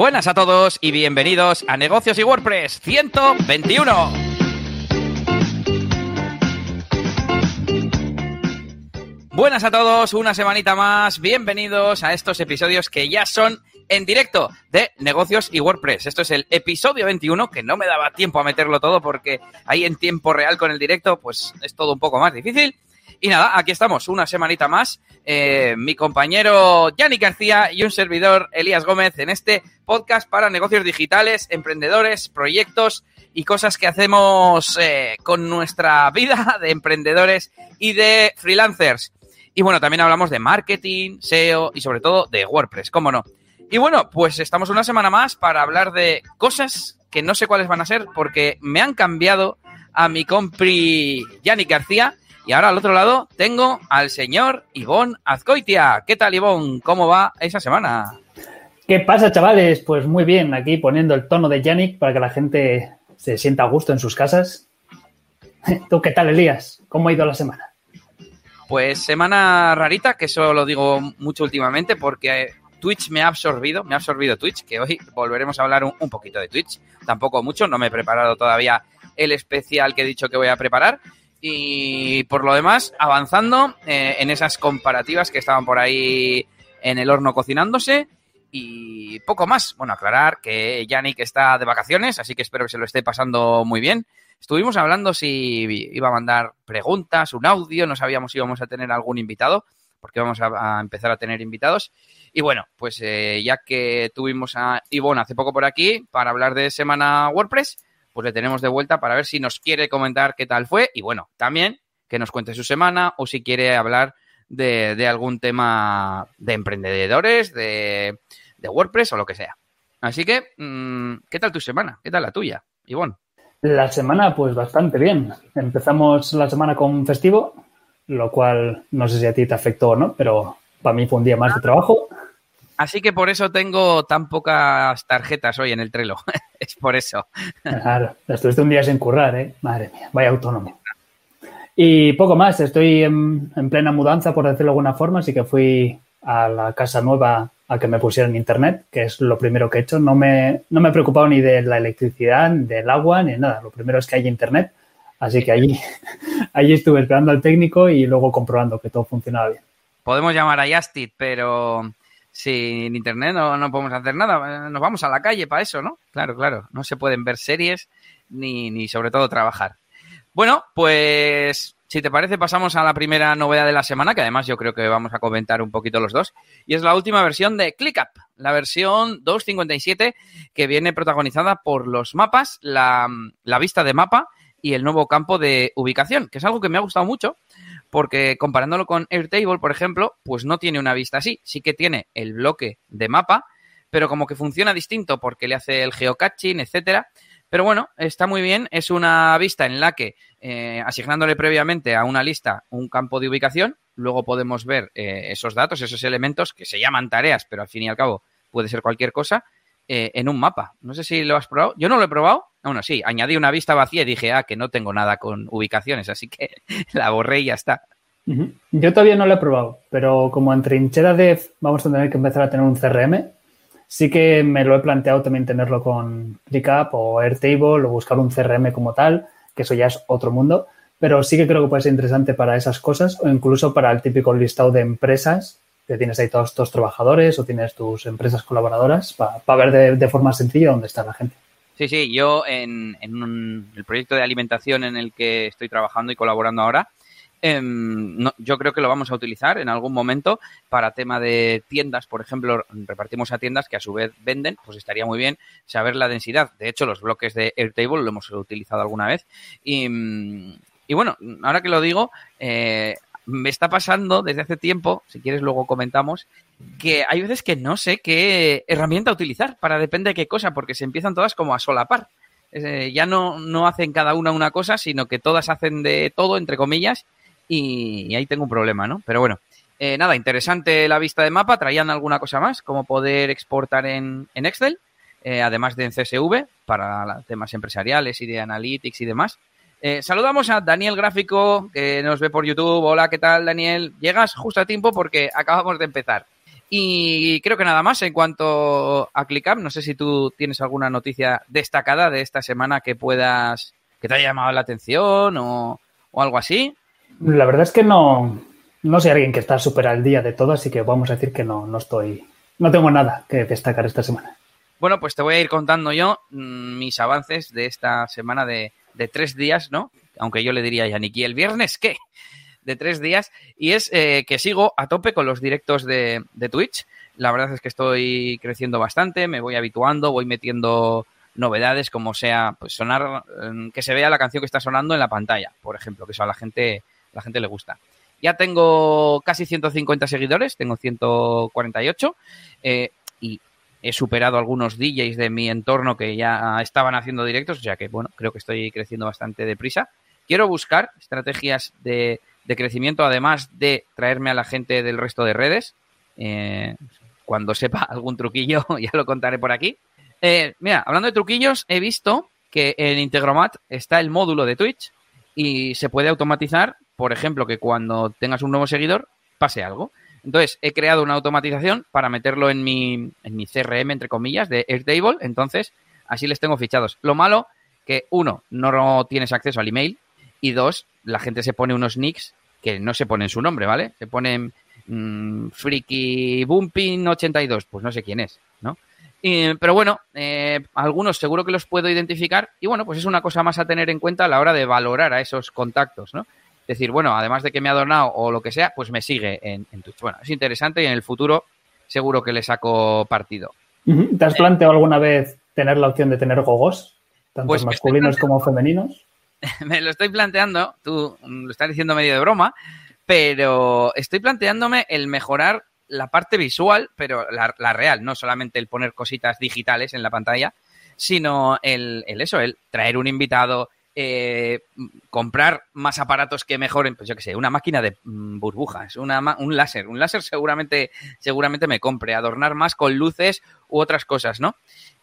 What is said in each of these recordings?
Buenas a todos y bienvenidos a Negocios y WordPress 121. Buenas a todos, una semanita más, bienvenidos a estos episodios que ya son en directo de Negocios y WordPress. Esto es el episodio 21, que no me daba tiempo a meterlo todo porque ahí en tiempo real con el directo, pues es todo un poco más difícil. Y nada, aquí estamos, una semanita más. Eh, mi compañero Yanni García y un servidor Elías Gómez en este podcast para negocios digitales, emprendedores, proyectos y cosas que hacemos eh, con nuestra vida de emprendedores y de freelancers. Y bueno, también hablamos de marketing, SEO y sobre todo de WordPress, cómo no. Y bueno, pues estamos una semana más para hablar de cosas que no sé cuáles van a ser porque me han cambiado a mi compri Yannick García y ahora al otro lado tengo al señor Ivón Azcoitia. ¿Qué tal, Ivón? ¿Cómo va esa semana? ¿Qué pasa, chavales? Pues muy bien, aquí poniendo el tono de Yannick para que la gente se sienta a gusto en sus casas. ¿Tú qué tal, Elías? ¿Cómo ha ido la semana? Pues semana rarita, que eso lo digo mucho últimamente porque Twitch me ha absorbido, me ha absorbido Twitch, que hoy volveremos a hablar un, un poquito de Twitch. Tampoco mucho, no me he preparado todavía el especial que he dicho que voy a preparar y por lo demás, avanzando eh, en esas comparativas que estaban por ahí en el horno cocinándose. Y poco más. Bueno, aclarar que Yannick está de vacaciones, así que espero que se lo esté pasando muy bien. Estuvimos hablando si iba a mandar preguntas, un audio, no sabíamos si íbamos a tener algún invitado, porque vamos a, empezar a tener invitados. Y bueno, pues eh, ya que tuvimos a Ivonne hace poco por aquí para hablar de Semana WordPress, pues le tenemos de vuelta para ver si nos quiere comentar qué tal fue y bueno, también que nos cuente su semana o si quiere hablar de, de algún tema de emprendedores, de, de, WordPress o lo que sea. Así que, mmm, ¿qué tal tu semana? ¿Qué tal la tuya, Ivonne? La semana, pues bastante bien. Empezamos la semana con festivo, lo cual no sé si a ti te afectó o no, pero para mí fue un día más de trabajo. Así que por eso tengo tan pocas tarjetas hoy en el Trello. es por eso. Claro, estuviste un día sin currar, ¿eh? Madre mía, vaya autónomo. Y poco más, estoy en, en, plena mudanza, por decirlo de alguna forma, así que fui a la casa nueva a que me pusieran internet, que es lo primero que he hecho. No me, no me he preocupado ni de la electricidad, ni del agua, ni nada. Lo primero es que hay internet. Así que allí, allí estuve esperando al técnico y luego comprobando que todo funcionaba bien. Podemos llamar a Justit, pero sin internet no, no, podemos hacer nada. Nos vamos a la calle para eso, ¿no? Claro, claro. No se pueden ver series ni, ni sobre todo trabajar. Bueno, pues si te parece pasamos a la primera novedad de la semana, que además yo creo que vamos a comentar un poquito los dos, y es la última versión de ClickUp, la versión 2.57 que viene protagonizada por los mapas, la, la vista de mapa y el nuevo campo de ubicación, que es algo que me ha gustado mucho porque comparándolo con Airtable, por ejemplo, pues no tiene una vista así. Sí que tiene el bloque de mapa, pero como que funciona distinto porque le hace el geocaching, etcétera. Pero bueno, está muy bien. Es una vista en la que, eh, asignándole previamente a una lista un campo de ubicación, luego podemos ver eh, esos datos, esos elementos que se llaman tareas, pero al fin y al cabo puede ser cualquier cosa, eh, en un mapa. No sé si lo has probado. Yo no lo he probado. Bueno, sí, añadí una vista vacía y dije, ah, que no tengo nada con ubicaciones, así que la borré y ya está. Yo todavía no lo he probado, pero como en trinchera dev vamos a tener que empezar a tener un CRM, sí que me lo he planteado también tenerlo con ClickUp o Airtable o buscar un CRM como tal, que eso ya es otro mundo, pero sí que creo que puede ser interesante para esas cosas o incluso para el típico listado de empresas que tienes ahí todos tus trabajadores o tienes tus empresas colaboradoras para pa ver de, de, forma sencilla dónde está la gente. Sí, sí, yo en, un, el proyecto de alimentación en el que estoy trabajando y colaborando ahora, eh, no, yo creo que lo vamos a utilizar en algún momento para tema de tiendas, por ejemplo, repartimos a tiendas que a su vez venden, pues estaría muy bien saber la densidad. De hecho, los bloques de Airtable lo hemos utilizado alguna vez. Y, y bueno, ahora que lo digo, eh, me está pasando desde hace tiempo, si quieres luego comentamos, que hay veces que no sé qué herramienta utilizar para depende de qué cosa, porque se empiezan todas como a solapar. Eh, ya no, no hacen cada una una cosa, sino que todas hacen de todo, entre comillas, y, ahí tengo un problema, ¿no? Pero bueno, eh, nada, interesante la vista de mapa. Traían alguna cosa más, como poder exportar en, en Excel, eh, además de en CSV, para temas empresariales y de analytics y demás. Eh, saludamos a Daniel Gráfico, que nos ve por YouTube. Hola, ¿qué tal, Daniel? Llegas justo a tiempo porque acabamos de empezar. Y creo que nada más en cuanto a ClickUp. No sé si tú tienes alguna noticia destacada de esta semana que puedas, que te haya llamado la atención o, algo así. La verdad es que no, no soy alguien que está súper al día de todo, así que vamos a decir que no, no estoy, no tengo nada que destacar esta semana. Bueno, pues te voy a ir contando yo mm, mis avances de esta semana de, de tres días, ¿no? Aunque yo le diría a Yannick, ¿y el viernes qué? de tres días y es eh, que sigo a tope con los directos de, Twitch. La verdad es que estoy creciendo bastante, me voy habituando, voy metiendo novedades como sea pues sonar em, que se vea la canción que está sonando en la pantalla, por ejemplo, que eso a la gente la gente le gusta. Ya tengo casi 150 seguidores, tengo 148 eh, y he superado algunos DJs de mi entorno que ya estaban haciendo directos, o sea que bueno, creo que estoy creciendo bastante deprisa. Quiero buscar estrategias de de crecimiento, además de traerme a la gente del resto de redes. Eh, cuando sepa algún truquillo, ya lo contaré por aquí. Eh, mira, hablando de truquillos, he visto que en Integromat está el módulo de Twitch y se puede automatizar, por ejemplo, que cuando tengas un nuevo seguidor pase algo. Entonces, he creado una automatización para meterlo en mi, en mi CRM, entre comillas, de Airtable. Entonces, así les tengo fichados. Lo malo, que uno, no tienes acceso al email y dos, la gente se pone unos nicks que no se ponen su nombre, ¿vale? Se ponen mmm, Freaky Bumping 82, pues no sé quién es, ¿no? pero bueno, eh, algunos seguro que los puedo identificar y bueno, pues es una cosa más a tener en cuenta a la hora de valorar a esos contactos, ¿no? Decir, bueno, además de que me ha donado o lo que sea, pues me sigue en, Twitch. Bueno, es interesante y en el futuro seguro que le saco partido. ¿Te has planteado alguna vez tener la opción de tener gogos, tanto pues masculinos como femeninos? me lo estoy planteando, tú lo estás diciendo medio de broma, pero estoy planteándome el mejorar la parte visual, pero la, real, no solamente el poner cositas digitales en la pantalla, sino el, eso, el traer un invitado, eh, comprar más aparatos que mejoren, pues yo qué sé, una máquina de mm, burbujas, una, un láser, un láser seguramente, seguramente me compre, adornar más con luces u otras cosas, ¿no?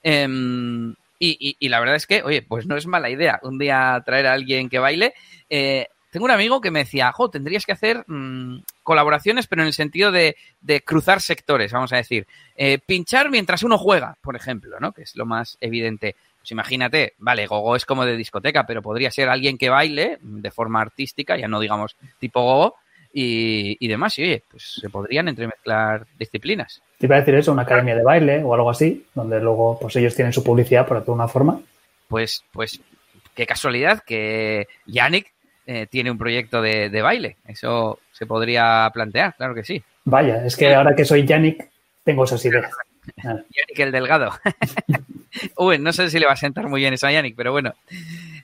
Em, y, la verdad es que, oye, pues no es mala idea un día traer a alguien que baile. Eh, tengo un amigo que me decía, jo, tendrías que hacer mm, colaboraciones, pero en el sentido de, cruzar sectores, vamos a decir. Eh, pinchar mientras uno juega, por ejemplo, ¿no? Que es lo más evidente. Pues imagínate, vale, Gogo es como de discoteca, pero podría ser alguien que baile de forma artística, ya no digamos tipo Gogo, y, demás. Y oye, pues se podrían entremezclar disciplinas. Te iba a decir eso, una academia de baile o algo así, donde luego pues ellos tienen su publicidad por alguna forma. Pues, pues qué casualidad que Yannick eh, tiene un proyecto de, baile. Eso se podría plantear, claro que sí. Vaya, es que ahora que soy Yannick, tengo esas ideas. Yannick el delgado. Uy, no sé si le va a sentar muy bien eso a Yannick, pero bueno.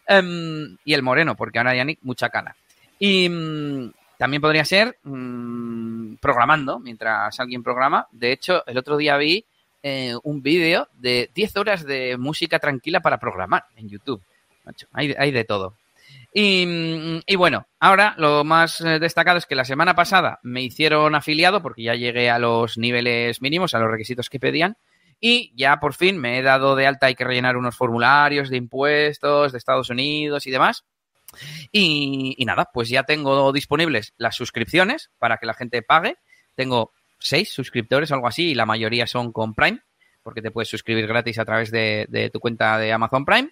Em, y el moreno, porque ahora Yannick mucha cana. Y, mm, también podría ser mm, programando, mientras alguien programa. De hecho, el otro día vi eh, un vídeo de 10 horas de música tranquila para programar en YouTube. hay, de todo. Y, y, bueno, ahora lo más eh, destacado es que la semana pasada me hicieron afiliado porque ya llegué a los niveles mínimos, a los requisitos que pedían. Y ya por fin me he dado de alta, hay que rellenar unos formularios de impuestos de Estados Unidos y demás. Y, nada, pues ya tengo disponibles las suscripciones para que la gente pague. Tengo seis suscriptores algo así y la mayoría son con Prime, porque te puedes suscribir gratis a través de, tu cuenta de Amazon Prime.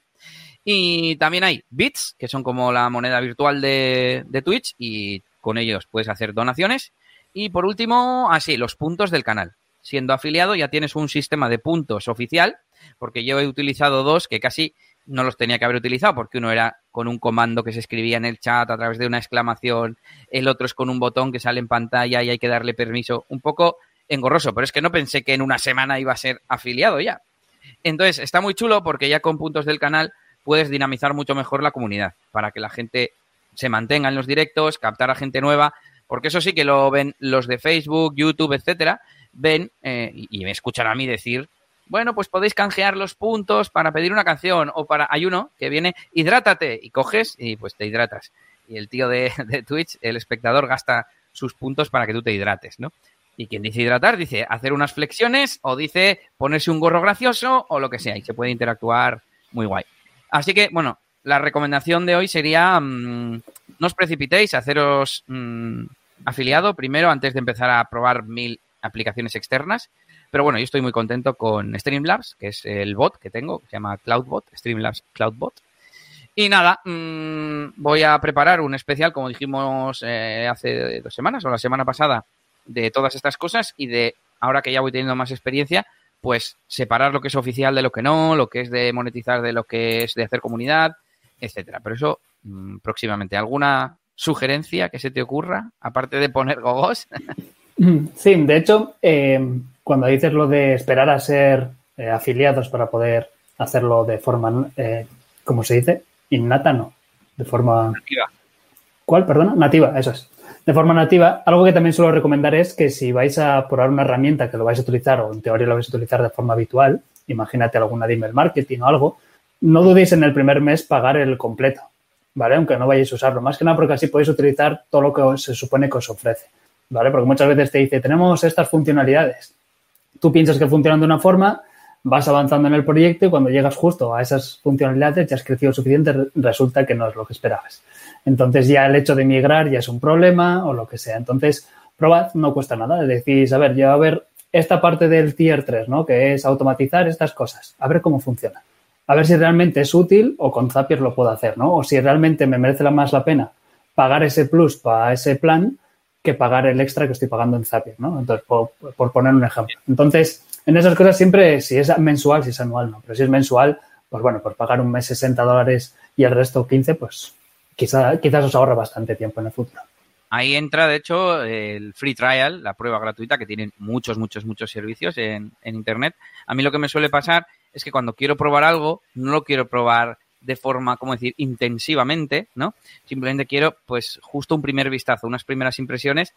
Y también hay bits, que son como la moneda virtual de, de Twitch y con ellos puedes hacer donaciones. Y por último, así, los puntos del canal. Siendo afiliado ya tienes un sistema de puntos oficial, porque yo he utilizado dos que casi no los tenía que haber utilizado porque uno era con un comando que se escribía en el chat a través de una exclamación, el otro es con un botón que sale en pantalla y hay que darle permiso, un poco engorroso, pero es que no pensé que en una semana iba a ser afiliado ya. Entonces, está muy chulo porque ya con puntos del canal puedes dinamizar mucho mejor la comunidad para que la gente se mantenga en los directos, captar a gente nueva, porque eso sí que lo ven los de Facebook, YouTube, etcétera, ven eh, y me escuchan a mí decir bueno, pues podéis canjear los puntos para pedir una canción o para... Hay uno que viene, hidrátate, y coges y pues te hidratas. Y el tío de, Twitch, el espectador, gasta sus puntos para que tú te hidrates, ¿no? Y quien dice hidratar, dice hacer unas flexiones o dice ponerse un gorro gracioso o lo que sea y se puede interactuar muy guay. Así que, bueno, la recomendación de hoy sería mm, no os precipitéis, haceros mm, afiliado primero antes de empezar a probar mil aplicaciones externas. Pero bueno, yo estoy muy contento con Streamlabs, que es el bot que tengo, que se llama CloudBot, Streamlabs CloudBot. Y nada, mmm, voy a preparar un especial, como dijimos eh, hace dos semanas o la semana pasada, de todas estas cosas y de ahora que ya voy teniendo más experiencia, pues separar lo que es oficial de lo que no, lo que es de monetizar de lo que es de hacer comunidad, etcétera. Pero eso mmm, próximamente. ¿Alguna sugerencia que se te ocurra, aparte de poner gogos? Sí, de hecho, eh, cuando dices lo de esperar a ser eh, afiliados para poder hacerlo de forma, eh, ¿cómo se dice? Innata, no. De forma. Nativa. ¿Cuál? Perdona. Nativa, eso es. De forma nativa, algo que también suelo recomendar es que si vais a probar una herramienta que lo vais a utilizar o en teoría lo vais a utilizar de forma habitual, imagínate alguna de email marketing o algo, no dudéis en el primer mes pagar el completo, ¿vale? Aunque no vayáis a usarlo. Más que nada porque así podéis utilizar todo lo que se supone que os ofrece. ¿vale? Porque muchas veces te dice, tenemos estas funcionalidades. Tú piensas que funcionan de una forma, vas avanzando en el proyecto y cuando llegas justo a esas funcionalidades ya has crecido suficiente, resulta que no es lo que esperabas. Entonces ya el hecho de migrar ya es un problema o lo que sea. Entonces, probad, no cuesta nada. Decís, a ver, yo a ver esta parte del tier 3, ¿no? Que es automatizar estas cosas. A ver cómo funciona. A ver si realmente es útil o con Zapier lo puedo hacer, ¿no? O si realmente me merece más la pena pagar ese plus para ese plan que pagar el extra que estoy pagando en Zapier, ¿no? Entonces, por, por, poner un ejemplo. Entonces, en esas cosas siempre, si es mensual, si es anual, no. Pero si es mensual, pues bueno, por pagar un mes 60 dólares y el resto 15, pues quizá, quizás os ahorra bastante tiempo en el futuro. Ahí entra, de hecho, el free trial, la prueba gratuita, que tienen muchos, muchos, muchos servicios en, en Internet. A mí lo que me suele pasar es que cuando quiero probar algo, no lo quiero probar de forma, ¿cómo decir?, intensivamente, ¿no? Simplemente quiero, pues, justo un primer vistazo, unas primeras impresiones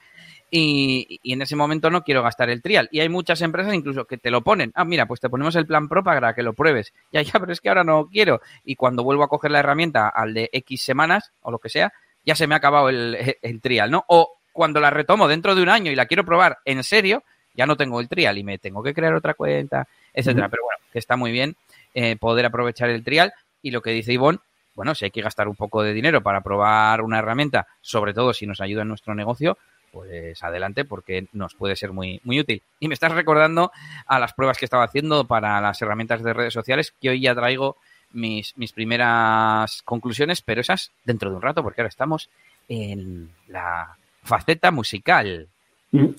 y, y, en ese momento no quiero gastar el trial. Y hay muchas empresas incluso que te lo ponen. Ah, mira, pues te ponemos el plan pro para que lo pruebes. Ya, ya, pero es que ahora no quiero. Y cuando vuelvo a coger la herramienta al de X semanas o lo que sea, ya se me ha acabado el, trial, ¿no? O cuando la retomo dentro de un año y la quiero probar en serio, ya no tengo el trial y me tengo que crear otra cuenta, etcétera. Pero bueno, que está muy bien eh, poder aprovechar el trial. Y lo que dice Ivonne, bueno, si hay que gastar un poco de dinero para probar una herramienta, sobre todo si nos ayuda en nuestro negocio, pues adelante porque nos puede ser muy, muy útil. Y me estás recordando a las pruebas que estaba haciendo para las herramientas de redes sociales, que hoy ya traigo mis, mis primeras conclusiones, pero esas dentro de un rato, porque ahora estamos en la faceta musical.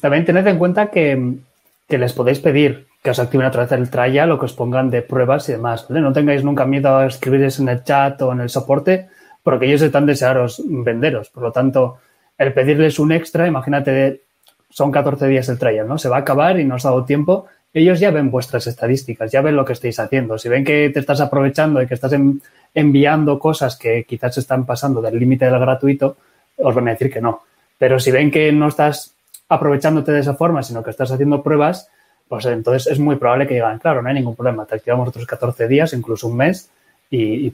También tened en cuenta que, que les podéis pedir que os activen a través del trial o que os pongan de pruebas y demás. No tengáis nunca miedo a escribir eso en el chat o en el soporte, porque ellos están desearos venderos. Por lo tanto, el pedirles un extra, imagínate, son 14 días el trial, ¿no? Se va a acabar y no os ha dado tiempo. Ellos ya ven vuestras estadísticas, ya ven lo que estáis haciendo. Si ven que te estás aprovechando y que estás en, enviando cosas que quizás están pasando del límite del gratuito, os van a decir que no. Pero si ven que no estás aprovechándote de esa forma, sino que estás haciendo pruebas, pues entonces es muy probable que digan, claro, no hay ningún problema, te activamos otros 14 días, incluso un mes y, y.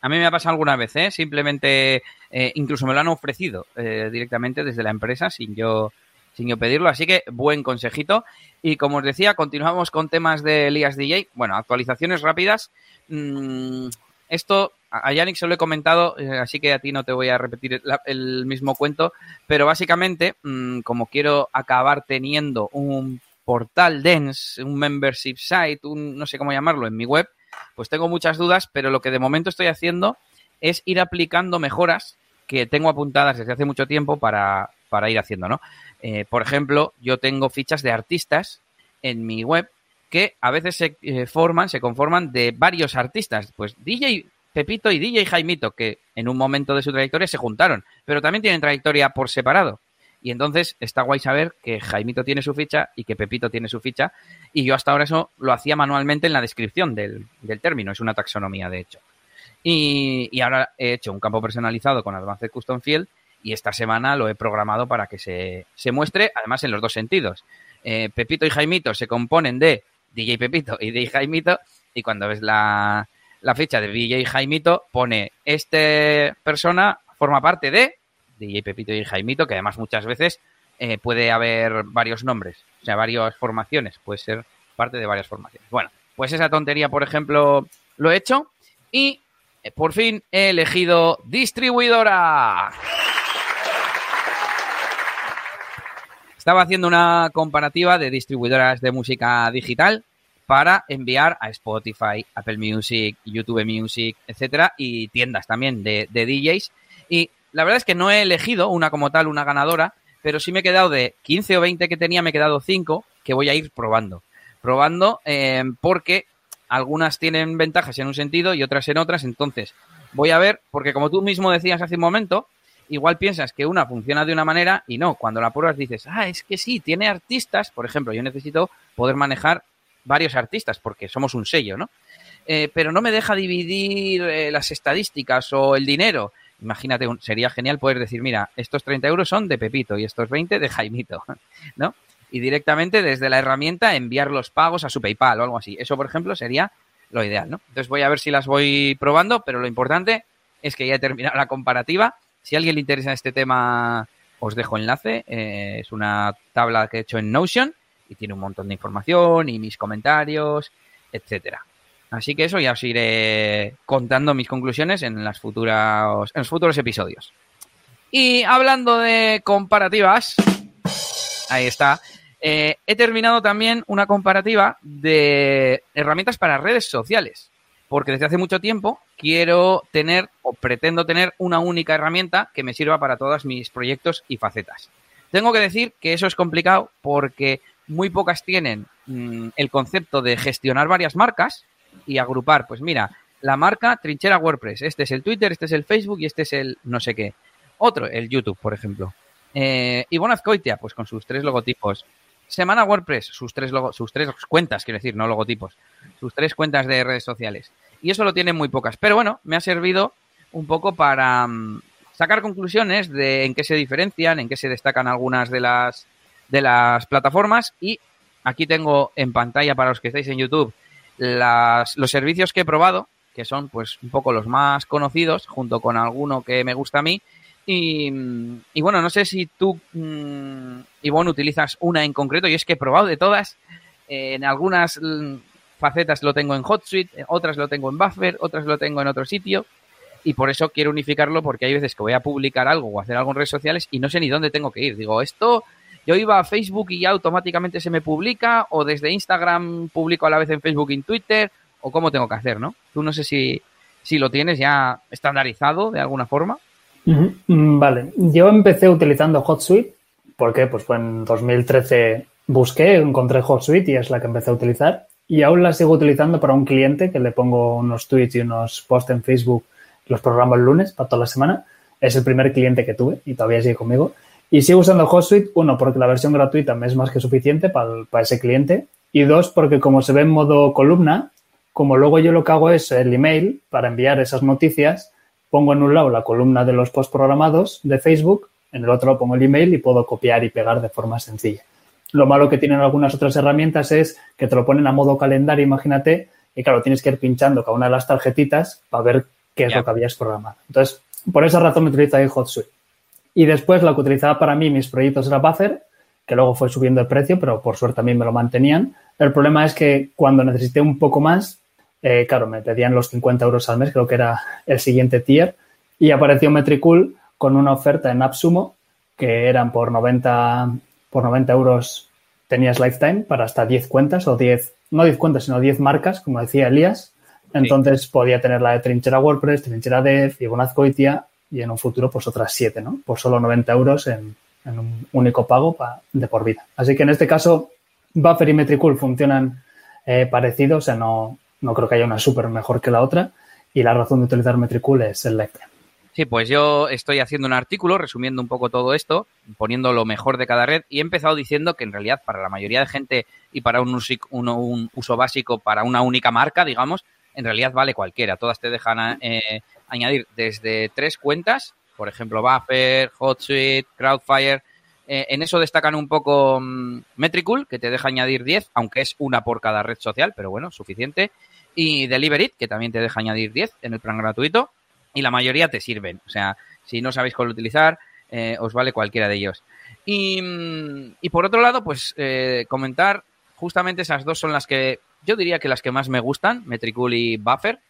A mí me ha pasado alguna vez, ¿eh? simplemente, eh, incluso me lo han ofrecido eh, directamente desde la empresa sin yo, sin yo pedirlo, así que buen consejito. Y como os decía, continuamos con temas de Elías DJ. Bueno, actualizaciones rápidas. Mm, esto a Yannick se lo he comentado, así que a ti no te voy a repetir el, mismo cuento, pero básicamente, mmm, como quiero acabar teniendo un portal dense, un membership site, un no sé cómo llamarlo en mi web, pues tengo muchas dudas, pero lo que de momento estoy haciendo es ir aplicando mejoras que tengo apuntadas desde hace mucho tiempo para, para ir haciendo, ¿no? Eh, por ejemplo, yo tengo fichas de artistas en mi web que a veces se eh, forman, se conforman de varios artistas. Pues DJ Pepito y DJ Jaimito, que en un momento de su trayectoria se juntaron, pero también tienen trayectoria por separado. Y entonces está guay saber que Jaimito tiene su ficha y que Pepito tiene su ficha. Y yo hasta ahora eso lo hacía manualmente en la descripción del, del término. Es una taxonomía, de hecho. Y, y, ahora he hecho un campo personalizado con Advanced Custom Field y esta semana lo he programado para que se, se muestre, además en los dos sentidos. Eh, Pepito y Jaimito se componen de DJ Pepito y DJ Jaimito y cuando ves la, la ficha de DJ Jaimito pone este persona forma parte de DJ Pepito y Jaimito, que además muchas veces eh, puede haber varios nombres, o sea, varias formaciones, puede ser parte de varias formaciones. Bueno, pues esa tontería, por ejemplo, lo he hecho y eh, por fin he elegido distribuidora. Estaba haciendo una comparativa de distribuidoras de música digital para enviar a Spotify, Apple Music, YouTube Music, etcétera, y tiendas también de, de DJs. Y la verdad es que no he elegido una como tal, una ganadora, pero sí me he quedado de 15 o 20 que tenía, me he quedado 5 que voy a ir probando. Probando eh, porque algunas tienen ventajas en un sentido y otras en otras, entonces voy a ver, porque como tú mismo decías hace un momento, igual piensas que una funciona de una manera y no, cuando la pruebas dices, ah, es que sí, tiene artistas, por ejemplo, yo necesito poder manejar varios artistas porque somos un sello, ¿no? Eh, pero no me deja dividir eh, las estadísticas o el dinero. Imagínate, sería genial poder decir, mira, estos 30 euros son de Pepito y estos 20 de Jaimito, ¿no? Y directamente desde la herramienta enviar los pagos a su PayPal o algo así. Eso, por ejemplo, sería lo ideal, ¿no? Entonces voy a ver si las voy probando, pero lo importante es que ya he terminado la comparativa. Si a alguien le interesa este tema, os dejo enlace. Eh, es una tabla que he hecho en Notion y tiene un montón de información y mis comentarios, etcétera. Así que eso ya os iré contando mis conclusiones en, las futuras, en los futuros episodios. Y hablando de comparativas, ahí está. Eh, he terminado también una comparativa de herramientas para redes sociales. Porque desde hace mucho tiempo quiero tener o pretendo tener una única herramienta que me sirva para todos mis proyectos y facetas. Tengo que decir que eso es complicado porque muy pocas tienen mm, el concepto de gestionar varias marcas y agrupar, pues mira, la marca Trinchera WordPress, este es el Twitter, este es el Facebook y este es el no sé qué. Otro, el YouTube, por ejemplo. Eh, Ivonne Azcoitia, pues con sus tres logotipos. Semana WordPress, sus tres, sus tres cuentas, quiero decir, no logotipos, sus tres cuentas de redes sociales. Y eso lo tienen muy pocas. Pero bueno, me ha servido un poco para mm, sacar conclusiones de en qué se diferencian, en qué se destacan algunas de las de las plataformas y aquí tengo en pantalla para los que estáis en YouTube las, los servicios que he probado, que son pues un poco los más conocidos, junto con alguno que me gusta a mí. Y, bueno, no sé si tú, mmm, Ivonne, utilizas una en concreto, y es que he probado de todas. en algunas mm, facetas lo tengo en HotSuite, otras lo tengo en Buffer, otras lo tengo en otro sitio. Y por eso quiero unificarlo porque hay veces que voy a publicar algo o hacer algo en redes sociales y no sé ni dónde tengo que ir. Digo, esto yo iba a Facebook y ya automáticamente se me publica, o desde Instagram publico a la vez en Facebook y en Twitter, o cómo tengo que hacer, ¿no? Tú no sé si, si lo tienes ya estandarizado de alguna forma. Mm, vale, yo empecé utilizando HotSuite, porque pues fue en 2013 busqué, encontré HotSuite y es la que empecé a utilizar. Y aún la sigo utilizando para un cliente que le pongo unos tweets y unos posts en Facebook, los programo el lunes para toda la semana. Es el primer cliente que tuve y todavía sigue conmigo. Y sigo usando HotSuite, uno, porque la versión gratuita me es más que suficiente para, para ese cliente. Y dos, porque como se ve en modo columna, como luego yo lo que hago es el email para enviar esas noticias, pongo en un lado la columna de los post programados de Facebook, en el otro pongo el email y puedo copiar y pegar de forma sencilla. Lo malo que tienen algunas otras herramientas es que te lo ponen a modo calendario, imagínate, y claro, tienes que ir pinchando cada una de las tarjetitas para ver qué es lo que habías programado. Entonces, por esa razón me utilizo ahí HotSuite. Y después la que utilizaba para mí mis proyectos era Buffer, que luego fue subiendo el precio, pero por suerte también me lo mantenían. El problema es que cuando necesité un poco más, eh, claro, me pedían los 50 euros al mes, creo que era el siguiente tier, y apareció Metricool con una oferta en AppSumo que eran por 90, por 90 euros tenías lifetime para hasta 10 cuentas o 10, no 10 cuentas, sino 10 marcas, como decía Elías. Entonces podía tener la de Trinchera WordPress, Trinchera Dev, y Azcoitia y en un futuro pues otras siete, ¿no? Por solo 90 euros en, un único pago de por vida. Así que en este caso, Buffer y Metricool funcionan eh, parecidos, o sea, no, no creo que haya una súper mejor que la otra y la razón de utilizar Metricool es el lifetime. Sí, pues yo estoy haciendo un artículo resumiendo un poco todo esto, poniendo lo mejor de cada red y he empezado diciendo que en realidad para la mayoría de gente y para un uso, básico para una única marca, digamos, en realidad vale cualquiera. Todas te dejan eh, añadir desde tres cuentas, por ejemplo, Buffer, HotSuite, Crowdfire. Eh, en eso destacan un poco um, Metricool, que te deja añadir 10, aunque es una por cada red social, pero bueno, suficiente. Y Deliverit, que también te deja añadir 10 en el plan gratuito. Y la mayoría te sirven. O sea, si no sabéis cuál utilizar, eh, os vale cualquiera de ellos. Y, mm, por otro lado, pues eh, comentar, justamente esas dos son las que yo diría que las que más me gustan, Metricool y Buffer.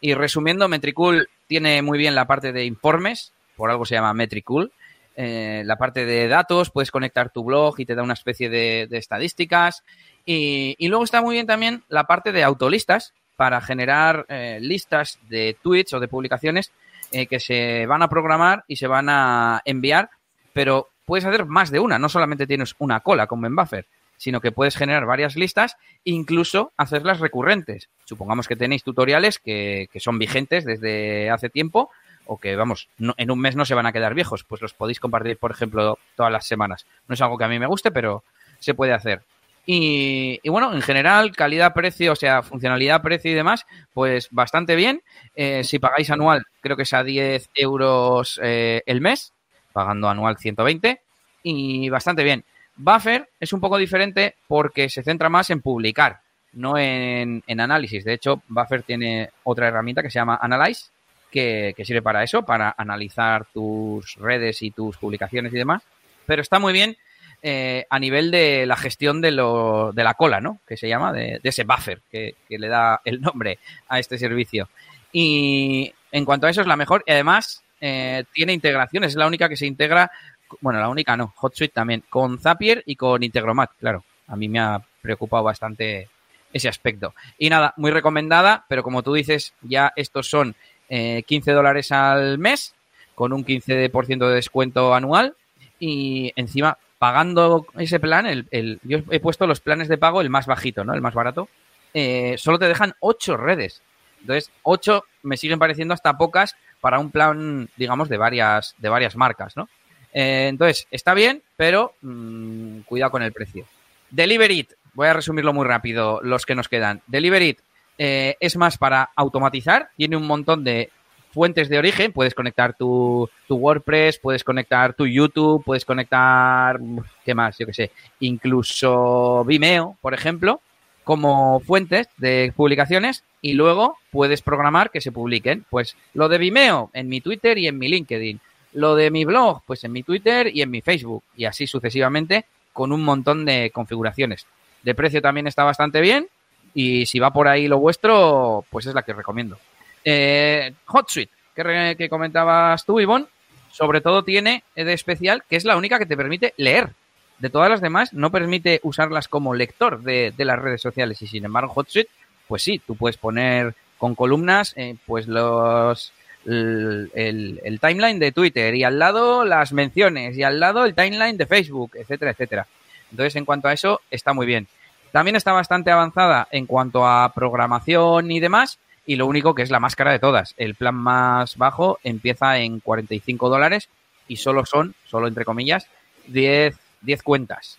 Y resumiendo, Metricool tiene muy bien la parte de informes, por algo se llama Metricool. eh, la parte de datos, puedes conectar tu blog y te da una especie de, estadísticas. Y, luego está muy bien también la parte de autolistas para generar eh, listas de tweets o de publicaciones eh, que se van a programar y se van a enviar, pero puedes hacer más de una, no solamente tienes una cola como en Buffer, sino que puedes generar varias listas, incluso hacerlas recurrentes. Supongamos que tenéis tutoriales que, que son vigentes desde hace tiempo o que, vamos, en un mes no se van a quedar viejos, pues los podéis compartir, por ejemplo, todas las semanas. No es algo que a mí me guste, pero se puede hacer. Y, bueno, en general, calidad-precio, o sea, funcionalidad-precio y demás, pues bastante bien. Eh, si pagáis anual, creo que es a 10 euros eh, el mes, pagando anual 120, y bastante bien. Buffer es un poco diferente porque se centra más en publicar, no en, en análisis. De hecho, Buffer tiene otra herramienta que se llama Analyze, que, sirve para eso, para analizar tus redes y tus publicaciones y demás. Pero está muy bien eh, a nivel de la gestión de, lo, de la cola, ¿no? Que se llama, de, ese buffer que, le da el nombre a este servicio. Y en cuanto a eso es la mejor. Y además eh, tiene integraciones, es la única que se integra, bueno, la única no, HotSuite también, con Zapier y con Integromat, claro. A mí me ha preocupado bastante ese aspecto. Y nada, muy recomendada, pero como tú dices, ya estos son 15 eh, dólares al mes con un 15% de descuento anual y encima pagando ese plan, el, yo he puesto los planes de pago el más bajito, ¿no? El más barato. Eh, solo te dejan 8 redes. Entonces, 8 me siguen pareciendo hasta pocas para un plan, digamos, de varias, de varias marcas, ¿no? Eh, entonces, está bien, pero mm, cuidado con el precio. Deliverit, voy a resumirlo muy rápido, los que nos quedan. Deliverit, eh, es más para automatizar, tiene un montón de fuentes de origen, puedes conectar tu, WordPress, puedes conectar tu YouTube, puedes conectar, ¿qué más? Yo qué sé, incluso Vimeo, por ejemplo, como fuentes de publicaciones y luego puedes programar que se publiquen. Pues lo de Vimeo en mi Twitter y en mi LinkedIn. Lo de mi blog, pues en mi Twitter y en mi Facebook. Y así sucesivamente con un montón de configuraciones. De precio también está bastante bien y si va por ahí lo vuestro, pues es la que recomiendo. Eh, HotSuite, que, comentabas tú, Ivonne, sobre todo tiene de especial que es la única que te permite leer. De todas las demás, no permite usarlas como lector de, las redes sociales. Y sin embargo, HotSuite, pues sí, tú puedes poner con columnas, eh, pues los el, el, timeline de Twitter y al lado las menciones y al lado el timeline de Facebook, etcétera, etcétera. Entonces, en cuanto a eso, está muy bien. También está bastante avanzada en cuanto a programación y demás. Y lo único que es la máscara de todas. El plan más bajo empieza en 45 dólares y solo son, solo entre comillas, 10, 10 cuentas.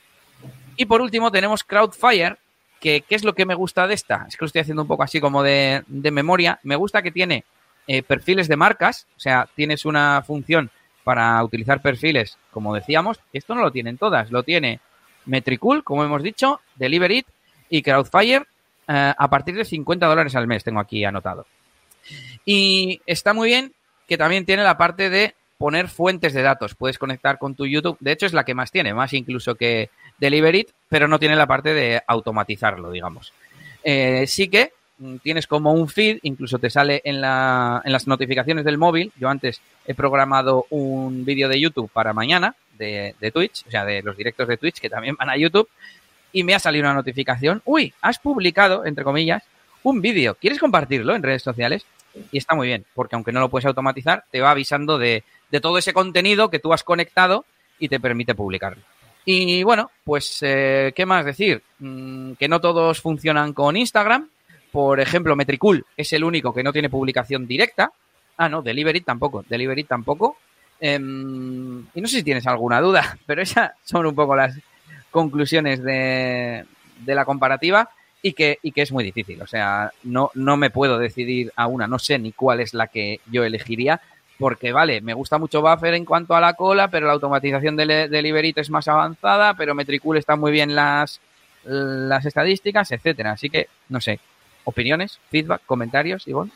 Y por último tenemos Crowdfire, que ¿qué es lo que me gusta de esta? Es que lo estoy haciendo un poco así como de, memoria. Me gusta que tiene eh, perfiles de marcas, o sea, tienes una función para utilizar perfiles, como decíamos. Esto no lo tienen todas, lo tiene Metricool, como hemos dicho, Deliverit y Crowdfire eh, a partir de 50 dólares al mes, tengo aquí anotado. Y está muy bien que también tiene la parte de poner fuentes de datos. Puedes conectar con tu YouTube. De hecho, es la que más tiene, más incluso que Deliverit, pero no tiene la parte de automatizarlo, digamos. Eh, sí que tienes como un feed, incluso te sale en, la, en las notificaciones del móvil. Yo antes he programado un vídeo de YouTube para mañana de, Twitch, o sea, de los directos de Twitch que también van a YouTube, y me ha salido una notificación, uy, has publicado, entre comillas, un vídeo, ¿quieres compartirlo en redes sociales? Y está muy bien, porque aunque no lo puedes automatizar, te va avisando de, todo ese contenido que tú has conectado y te permite publicarlo. Y bueno, pues, eh, ¿qué más decir? Mm, que no todos funcionan con Instagram. Por ejemplo, Metricool es el único que no tiene publicación directa. Ah, no, Delivery tampoco. Delivery tampoco. Em, y no sé si tienes alguna duda, pero esas son un poco las conclusiones de, la comparativa y que, es muy difícil. O sea, no, me puedo decidir a una, no sé ni cuál es la que yo elegiría, porque vale, me gusta mucho Buffer en cuanto a la cola, pero la automatización de, de es más avanzada, pero Metricool está muy bien las, las estadísticas, etcétera. Así que, no sé, opiniones, feedback, comentarios, Ivonne.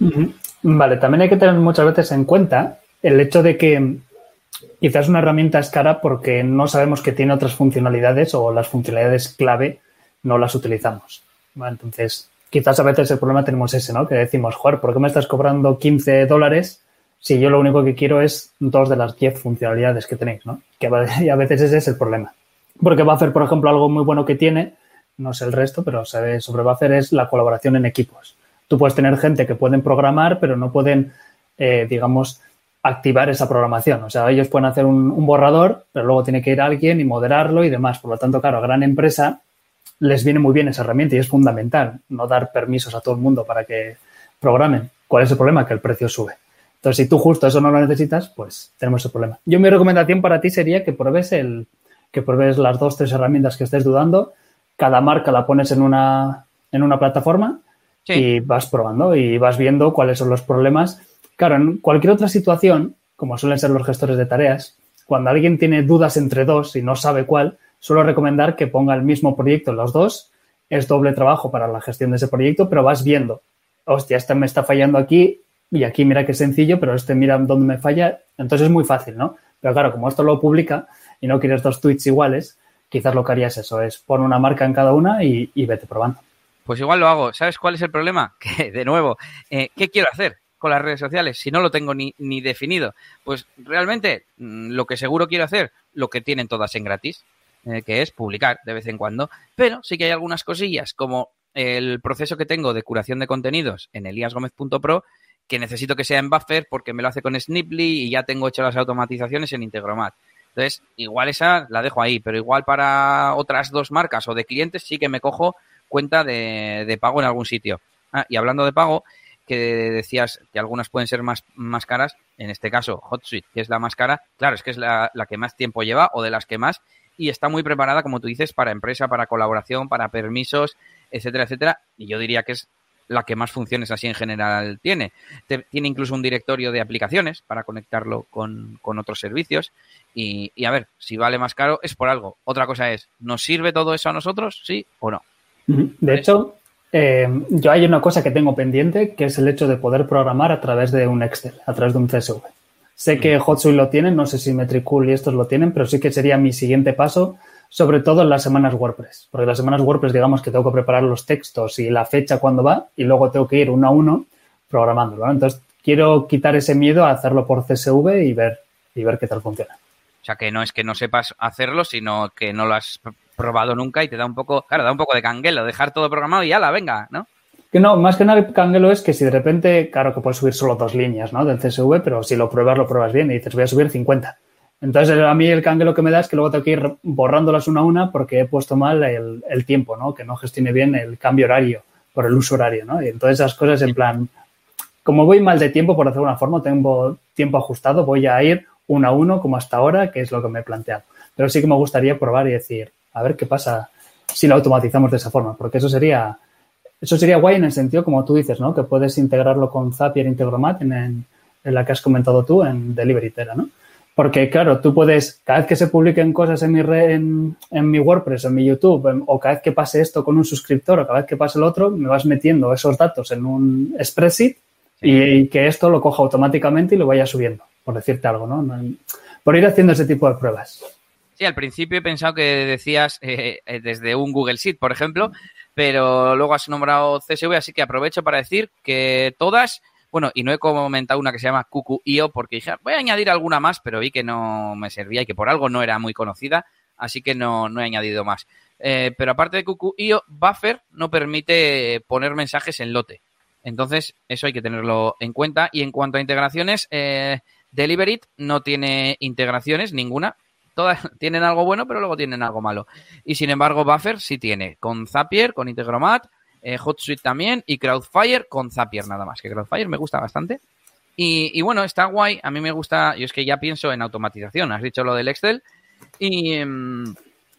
Vale, también hay que tener muchas veces en cuenta el hecho de que Quizás una herramienta es cara porque no sabemos que tiene otras funcionalidades o las funcionalidades clave no las utilizamos. Entonces, quizás a veces el problema tenemos ese, ¿no? Que decimos, joder, ¿por qué me estás cobrando 15 dólares si yo lo único que quiero es dos de las diez funcionalidades que tenéis, ¿no? Que a veces ese es el problema. Porque Buffer, por ejemplo, algo muy bueno que tiene, no sé el resto, pero sabe sobre Buffer es la colaboración en equipos. Tú puedes tener gente que pueden programar, pero no pueden, eh, digamos, activar esa programación. O sea, ellos pueden hacer un, borrador, pero luego tiene que ir alguien y moderarlo y demás. Por lo tanto, claro, a gran empresa les viene muy bien esa herramienta y es fundamental no dar permisos a todo el mundo para que programen. ¿Cuál es el problema? Que el precio sube. Entonces, si tú justo eso no lo necesitas, pues tenemos ese problema. Yo mi recomendación para ti sería que pruebes el, que pruebes las dos, tres herramientas que estés dudando. Cada marca la pones en una, en una plataforma y vas probando y vas viendo cuáles son los problemas. Claro, en cualquier otra situación, como suelen ser los gestores de tareas, cuando alguien tiene dudas entre dos y no sabe cuál, suelo recomendar que ponga el mismo proyecto en los dos. Es doble trabajo para la gestión de ese proyecto, pero vas viendo, hostia, este me está fallando aquí y aquí mira qué sencillo, pero este mira dónde me falla. Entonces es muy fácil, ¿no? Pero claro, como esto lo publica y no quieres dos tweets iguales, quizás lo que harías eso es pon una marca en cada una y, vete probando. Pues igual lo hago. ¿Sabes cuál es el problema? Que, de nuevo, eh, ¿qué quiero hacer con las redes sociales si no lo tengo ni, ni definido? Pues realmente mm, lo que seguro quiero hacer, lo que tienen todas en gratis, eh, que es publicar de vez en cuando. Pero sí que hay algunas cosillas, como el proceso que tengo de curación de contenidos en eliasgomez.pro, que necesito que sea en Buffer porque me lo hace con Sniply y ya tengo hecho las automatizaciones en Integromat. Entonces, igual esa la dejo ahí, pero igual para otras dos marcas o de clientes sí que me cojo cuenta de, pago en algún sitio. Ah, y hablando de pago, que decías que algunas pueden ser más, más caras, en este caso HotSuite, que es la más cara, claro, es que es la, la que más tiempo lleva o de las que más y está muy preparada, como tú dices, para empresa, para colaboración, para permisos, etcétera, etcétera. Y yo diría que es la que más funciones así en general tiene. tiene incluso un directorio de aplicaciones para conectarlo con, otros servicios. Y, a ver, si vale más caro es por algo. Otra cosa es, ¿nos sirve todo eso a nosotros? ¿Sí o no? De hecho, eh, yo hay una cosa que tengo pendiente, que es el hecho de poder programar a través de un Excel, a través de un CSV. Sé que HotSuite lo tienen, no sé si Metricool y estos lo tienen, pero sí que sería mi siguiente paso sobre todo en las semanas WordPress, porque las semanas WordPress digamos que tengo que preparar los textos y la fecha cuando va y luego tengo que ir uno a uno programándolo. Entonces, quiero quitar ese miedo a hacerlo por CSV y ver, y ver qué tal funciona. O sea, que no es que no sepas hacerlo, sino que no lo has probado nunca y te da un poco, claro, da un poco de canguelo, dejar todo programado y ya la venga, ¿no? Que no, más que nada canguelo es que si de repente, claro que puedes subir solo dos líneas, ¿no? Del CSV, pero si lo pruebas, lo pruebas bien y dices, voy a subir 50 entonces, a mí el cangue lo que me da es que luego tengo que ir borrándolas una a una porque he puesto mal el, tiempo, ¿no? Que no gestione bien el cambio horario por el uso horario, ¿no? Y entonces esas cosas en plan, como voy mal de tiempo, por hacer una forma, tengo tiempo ajustado, voy a ir uno a uno como hasta ahora, que es lo que me he planteado. Pero sí que me gustaría probar y decir, a ver qué pasa si lo automatizamos de esa forma, porque eso sería, eso sería guay en el sentido, como tú dices, ¿no? Que puedes integrarlo con Zapier Integromat en la que has comentado tú en Delivery Tera, ¿no? Porque, claro, tú puedes, cada vez que se publiquen cosas en mi, en, en mi WordPress, en mi YouTube, o cada vez que pase esto con un suscriptor, o cada vez que pase el otro, me vas metiendo esos datos en un spreadsheet y, que esto lo coja automáticamente y lo vaya subiendo, por decirte algo, ¿no? Por ir haciendo ese tipo de pruebas. Sí, al principio he pensado que decías eh, eh, desde un Google Sheet, por ejemplo, pero luego has nombrado CSV, así que aprovecho para decir que todas bueno, y no he comentado una que se llama QQIO porque dije, voy a añadir alguna más, pero vi que no me servía y que por algo no era muy conocida, así que no, no he añadido más. Eh, pero aparte de QQIO, Buffer no permite poner mensajes en lote. Entonces, eso hay que tenerlo en cuenta. Y en cuanto a integraciones, eh, Deliverit no tiene integraciones, ninguna. Todas tienen algo bueno, pero luego tienen algo malo. Y sin embargo, Buffer sí tiene, con Zapier, con Integromat, eh, HotSuite también y Crowdfire con Zapier nada más, que Crowdfire me gusta bastante. Y, bueno, está guay, a mí me gusta, yo es que ya pienso en automatización, has dicho lo del Excel em,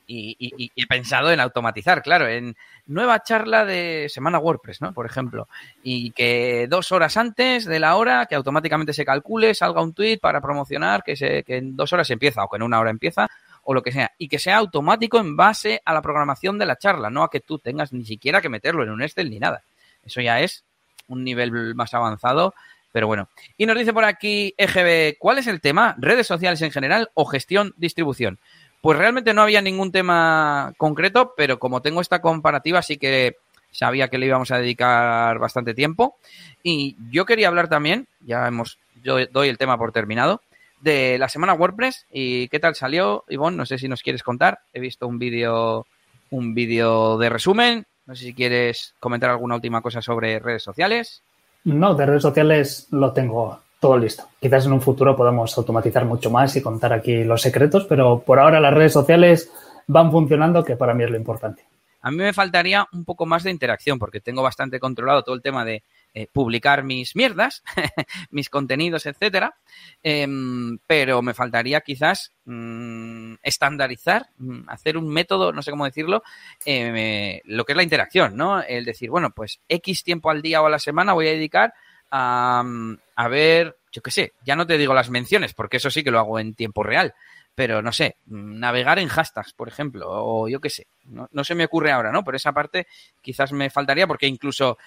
y, y, he pensado en automatizar, claro, en nueva charla de semana WordPress, ¿no? Por ejemplo, y que dos horas antes de la hora, que automáticamente se calcule, salga un tweet para promocionar que, se, que en dos horas empieza o que en una hora empieza o lo que sea, y que sea automático en base a la programación de la charla, no a que tú tengas ni siquiera que meterlo en un Excel ni nada. Eso ya es un nivel más avanzado, pero bueno. Y nos dice por aquí EGB, ¿cuál es el tema? ¿Redes sociales en general o gestión, distribución? Pues realmente no había ningún tema concreto, pero como tengo esta comparativa, sí que sabía que le íbamos a dedicar bastante tiempo. Y yo quería hablar también, ya hemos yo doy el tema por terminado, de la semana WordPress y qué tal salió. Ivonne, no sé si nos quieres contar. He visto un vídeo un vídeo de resumen. No sé si quieres comentar alguna última cosa sobre redes sociales. No, de redes sociales lo tengo todo listo. Quizás en un futuro podamos automatizar mucho más y contar aquí los secretos, pero por ahora las redes sociales van funcionando, que para mí es lo importante. A mí me faltaría un poco más de interacción porque tengo bastante controlado todo el tema de eh, publicar mis mierdas, mis contenidos, etcétera. Em, pero me faltaría quizás mm, estandarizar, mm, hacer un método, no sé cómo decirlo, eh, lo que es la interacción, ¿no? El decir, bueno, pues X tiempo al día o a la semana voy a dedicar a, mm, a ver, yo qué sé, ya no te digo las menciones, porque eso sí que lo hago en tiempo real, pero no sé, navegar en hashtags, por ejemplo, o yo qué sé, no, se me ocurre ahora, ¿no? Por esa parte quizás me faltaría porque incluso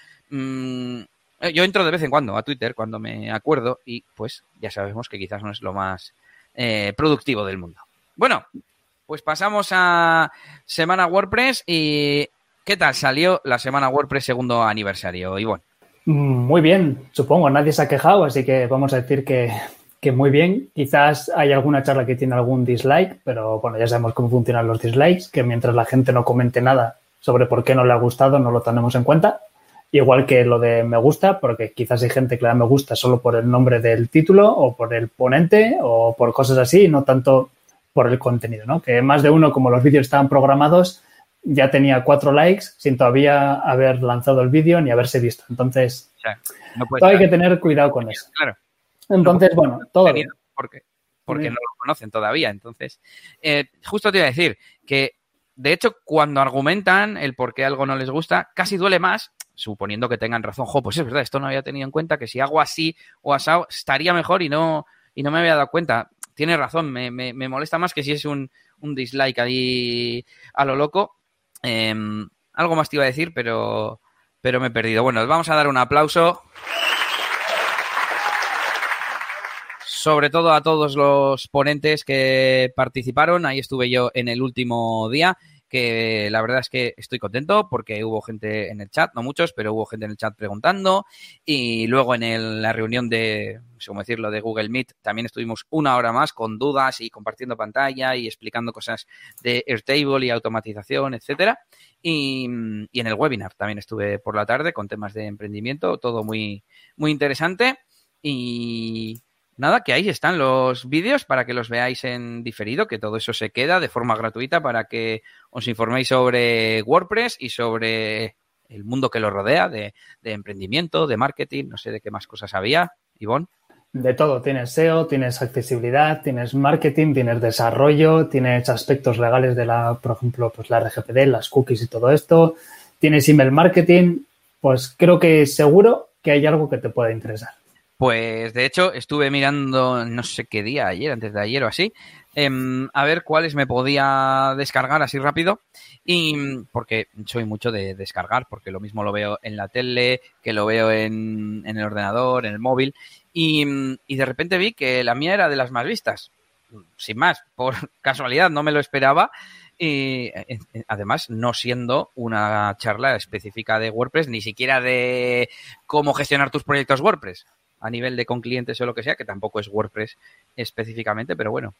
yo entro de vez en cuando a Twitter cuando me acuerdo y pues ya sabemos que quizás no es lo más eh, productivo del mundo. Bueno, pues pasamos a Semana WordPress y ¿qué tal salió la Semana WordPress segundo aniversario, Ivonne? Muy bien, supongo, nadie se ha quejado, así que vamos a decir que que muy bien. Quizás hay alguna charla que tiene algún dislike, pero bueno, ya sabemos cómo funcionan los dislikes, que mientras la gente no comente nada sobre por qué no le ha gustado, no lo tenemos en cuenta. Igual que lo de me gusta, porque quizás hay gente que le da me gusta solo por el nombre del título o por el ponente o por cosas así, no tanto por el contenido, ¿no? Que más de uno, como los vídeos estaban programados, ya tenía cuatro likes sin todavía haber lanzado el vídeo ni haberse visto. Entonces, hay que tener cuidado con eso. Claro. Entonces, bueno, todo Porque, porque no lo conocen todavía. Entonces, eh, justo te iba a decir que, de hecho, cuando argumentan el por qué algo no les gusta, casi duele más, suponiendo que tengan razón. Jo, pues es verdad, esto no había tenido en cuenta que si hago así o asado estaría mejor y no, y no me había dado cuenta. Tiene razón, me, me, me molesta más que si es un, un dislike ahí a lo loco. Em, algo más te iba a decir, pero, pero me he perdido. Bueno, vamos a dar un aplauso. sobre todo a todos los ponentes que participaron. Ahí estuve yo en el último día, que la verdad es que estoy contento porque hubo gente en el chat, no muchos, pero hubo gente en el chat preguntando. Y luego en la reunión de, cómo decirlo, de Google Meet, también estuvimos una hora más con dudas y compartiendo pantalla y explicando cosas de Airtable y automatización, etcétera. Y, y en el webinar también estuve por la tarde con temas de emprendimiento, todo muy, muy interesante. Y, nada, que ahí están los vídeos para que los veáis en diferido, que todo eso se queda de forma gratuita para que os informéis sobre WordPress y sobre el mundo que lo rodea, de, emprendimiento, de marketing, no sé de qué más cosas había, Ivonne. De todo, tienes SEO, tienes accesibilidad, tienes marketing, tienes desarrollo, tienes aspectos legales de la, por ejemplo, pues la RGPD, las cookies y todo esto, tienes email marketing, pues creo que seguro que hay algo que te pueda interesar. Pues de hecho estuve mirando no sé qué día, ayer, antes de ayer o así, em, a ver cuáles me podía descargar así rápido. Y porque soy mucho de descargar, porque lo mismo lo veo en la tele, que lo veo en, el ordenador, en el móvil. Y, y de repente vi que la mía era de las más vistas. Sin más, por casualidad no me lo esperaba. Y eh, eh, además, no siendo una charla específica de WordPress, ni siquiera de cómo gestionar tus proyectos WordPress a nivel de con clientes o lo que sea, que tampoco es WordPress específicamente, pero bueno.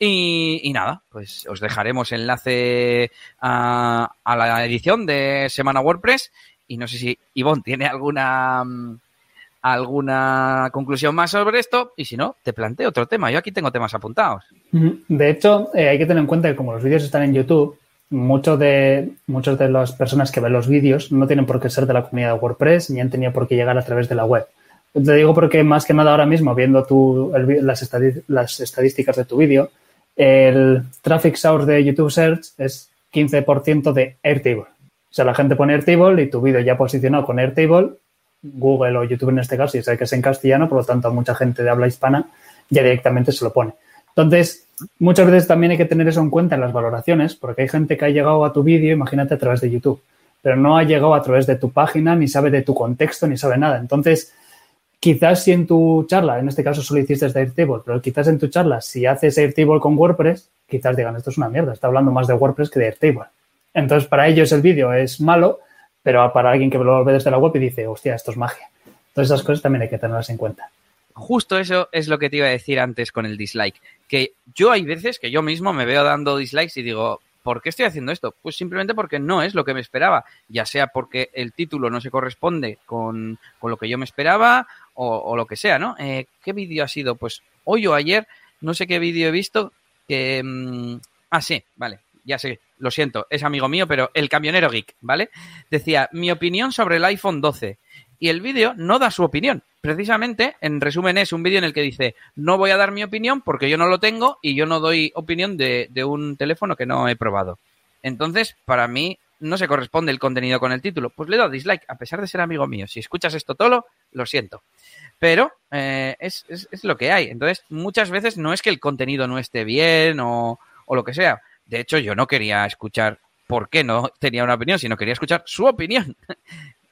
Y, nada, pues os dejaremos enlace a, la edición de Semana WordPress y no sé si Ivonne tiene alguna alguna conclusión más sobre esto y si no, te planteo otro tema. Yo aquí tengo temas apuntados. De hecho, eh, hay que tener en cuenta que como los vídeos están en YouTube, muchos de, muchas de las personas que ven los vídeos no tienen por qué ser de la comunidad de WordPress ni han tenido por qué llegar a través de la web. Te digo porque más que nada ahora mismo, viendo tu, las, estadísticas de tu vídeo, el traffic source de YouTube Search es 15% de Airtable. O sea, la gente pone Airtable y tu vídeo ya posicionado con Airtable, Google o YouTube en este caso, y sé que es en castellano, por lo tanto, mucha gente de habla hispana ya directamente se lo pone. Entonces, muchas veces también hay que tener eso en cuenta en las valoraciones, porque hay gente que ha llegado a tu vídeo, imagínate, a través de YouTube, pero no ha llegado a través de tu página, ni sabe de tu contexto, ni sabe nada. Entonces, Quizás si en tu charla, en este caso solo hiciste Airtable, pero quizás en tu charla, si haces Airtable con WordPress, quizás digan, esto es una mierda, está hablando más de WordPress que de Airtable. Entonces, para ellos el vídeo es malo, pero para alguien que lo ve desde la web y dice, hostia, esto es magia. Entonces, esas cosas también hay que tenerlas en cuenta. justo eso es lo que te iba a decir antes con el dislike. Que yo hay veces que yo mismo me veo dando dislikes y digo, ¿por qué estoy haciendo esto? Pues simplemente porque no es lo que me esperaba, ya sea porque el título no se corresponde con, lo que yo me esperaba o, lo que sea, ¿no? Eh, ¿Qué vídeo ha sido? Pues hoy o ayer, no sé qué vídeo he visto que... Mm, ah, sí, vale, ya sé, lo siento, es amigo mío, pero el camionero geek, ¿vale? Decía, mi opinión sobre el iPhone 12. Y el vídeo no da su opinión. Precisamente, en resumen, es un vídeo en el que dice, no voy a dar mi opinión porque yo no lo tengo y yo no doy opinión de, un teléfono que no he probado. Entonces, para mí, no se corresponde el contenido con el título. Pues le doy dislike, a pesar de ser amigo mío. Si escuchas esto todo, lo siento. Pero eh, es, lo que hay. Entonces, muchas veces no es que el contenido no esté bien o, o lo que sea. De hecho, yo no quería escuchar por qué no tenía una opinión, sino quería escuchar su opinión.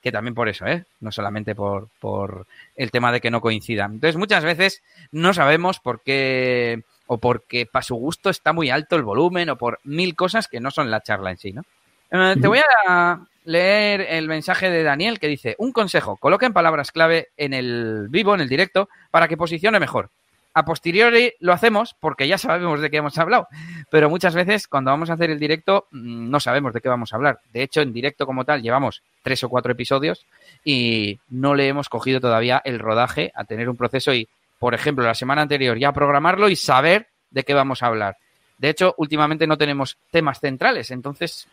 Que también por eso, ¿eh? No solamente por, por el tema de que no coincidan. Entonces, muchas veces no sabemos por qué, o porque para su gusto está muy alto el volumen, o por mil cosas que no son la charla en sí, ¿no? Eh, te voy a leer el mensaje de Daniel que dice, un consejo, coloquen palabras clave en el vivo, en el directo, para que posicione mejor a posteriori lo hacemos porque ya sabemos de qué hemos hablado, pero muchas veces cuando vamos a hacer el directo mm, no sabemos de qué vamos a hablar. De hecho, en directo como tal llevamos tres o cuatro episodios y no le hemos cogido todavía el rodaje a tener un proceso y, por ejemplo, la semana anterior ya programarlo y saber de qué vamos a hablar. De hecho, últimamente no tenemos temas centrales, entonces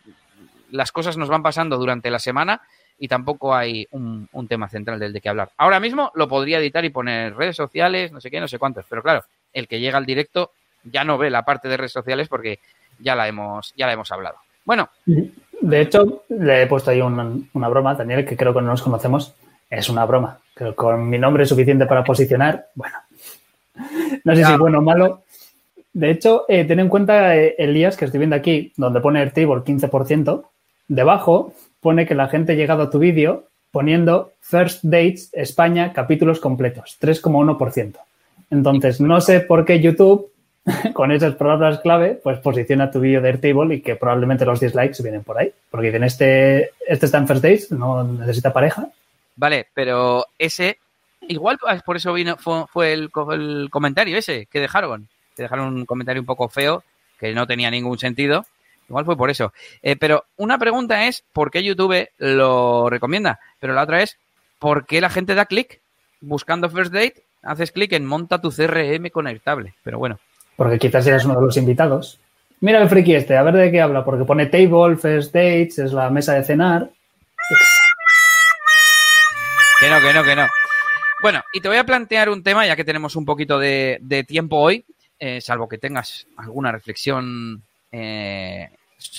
las cosas nos van pasando durante la semana y tampoco hay un, tema central del de qué hablar. Ahora mismo lo podría editar y poner redes sociales, no sé qué, no sé cuántos, pero claro, el que llega al directo ya no ve la parte de redes sociales porque ya la hemos, ya la hemos hablado. Bueno. De hecho, le he puesto ahí una broma, Daniel, que creo que no nos conocemos. Es una broma. Pero con mi nombre es suficiente para posicionar. Bueno, no sé si es bueno o malo. De hecho, eh, ten en cuenta, eh, Elías, que estoy viendo aquí, donde pone el table 15%, debajo pone que la gente ha llegado a tu vídeo poniendo First Dates España capítulos completos, 3,1%. Entonces, no sé por qué YouTube, con esas palabras clave, pues posiciona tu vídeo de Airtable y que probablemente los dislikes vienen por ahí. Porque dicen, este, este está en First Dates, no necesita pareja. Vale, pero ese, igual por eso vino, fue, el, el comentario ese que dejaron. Que dejaron un comentario un poco feo, que no tenía ningún sentido Igual fue por eso. Eh, pero una pregunta es, ¿por qué YouTube lo recomienda? Pero la otra es, ¿por qué la gente da clic buscando First Date? Haces clic en monta tu CRM conectable. Pero bueno. Porque quizás eres uno de los invitados. Mira el friki este, a ver de qué habla, porque pone table, first dates, es la mesa de cenar. Que no, que no, que no. Bueno, y te voy a plantear un tema, ya que tenemos un poquito de, tiempo hoy, eh, salvo que tengas alguna reflexión eh,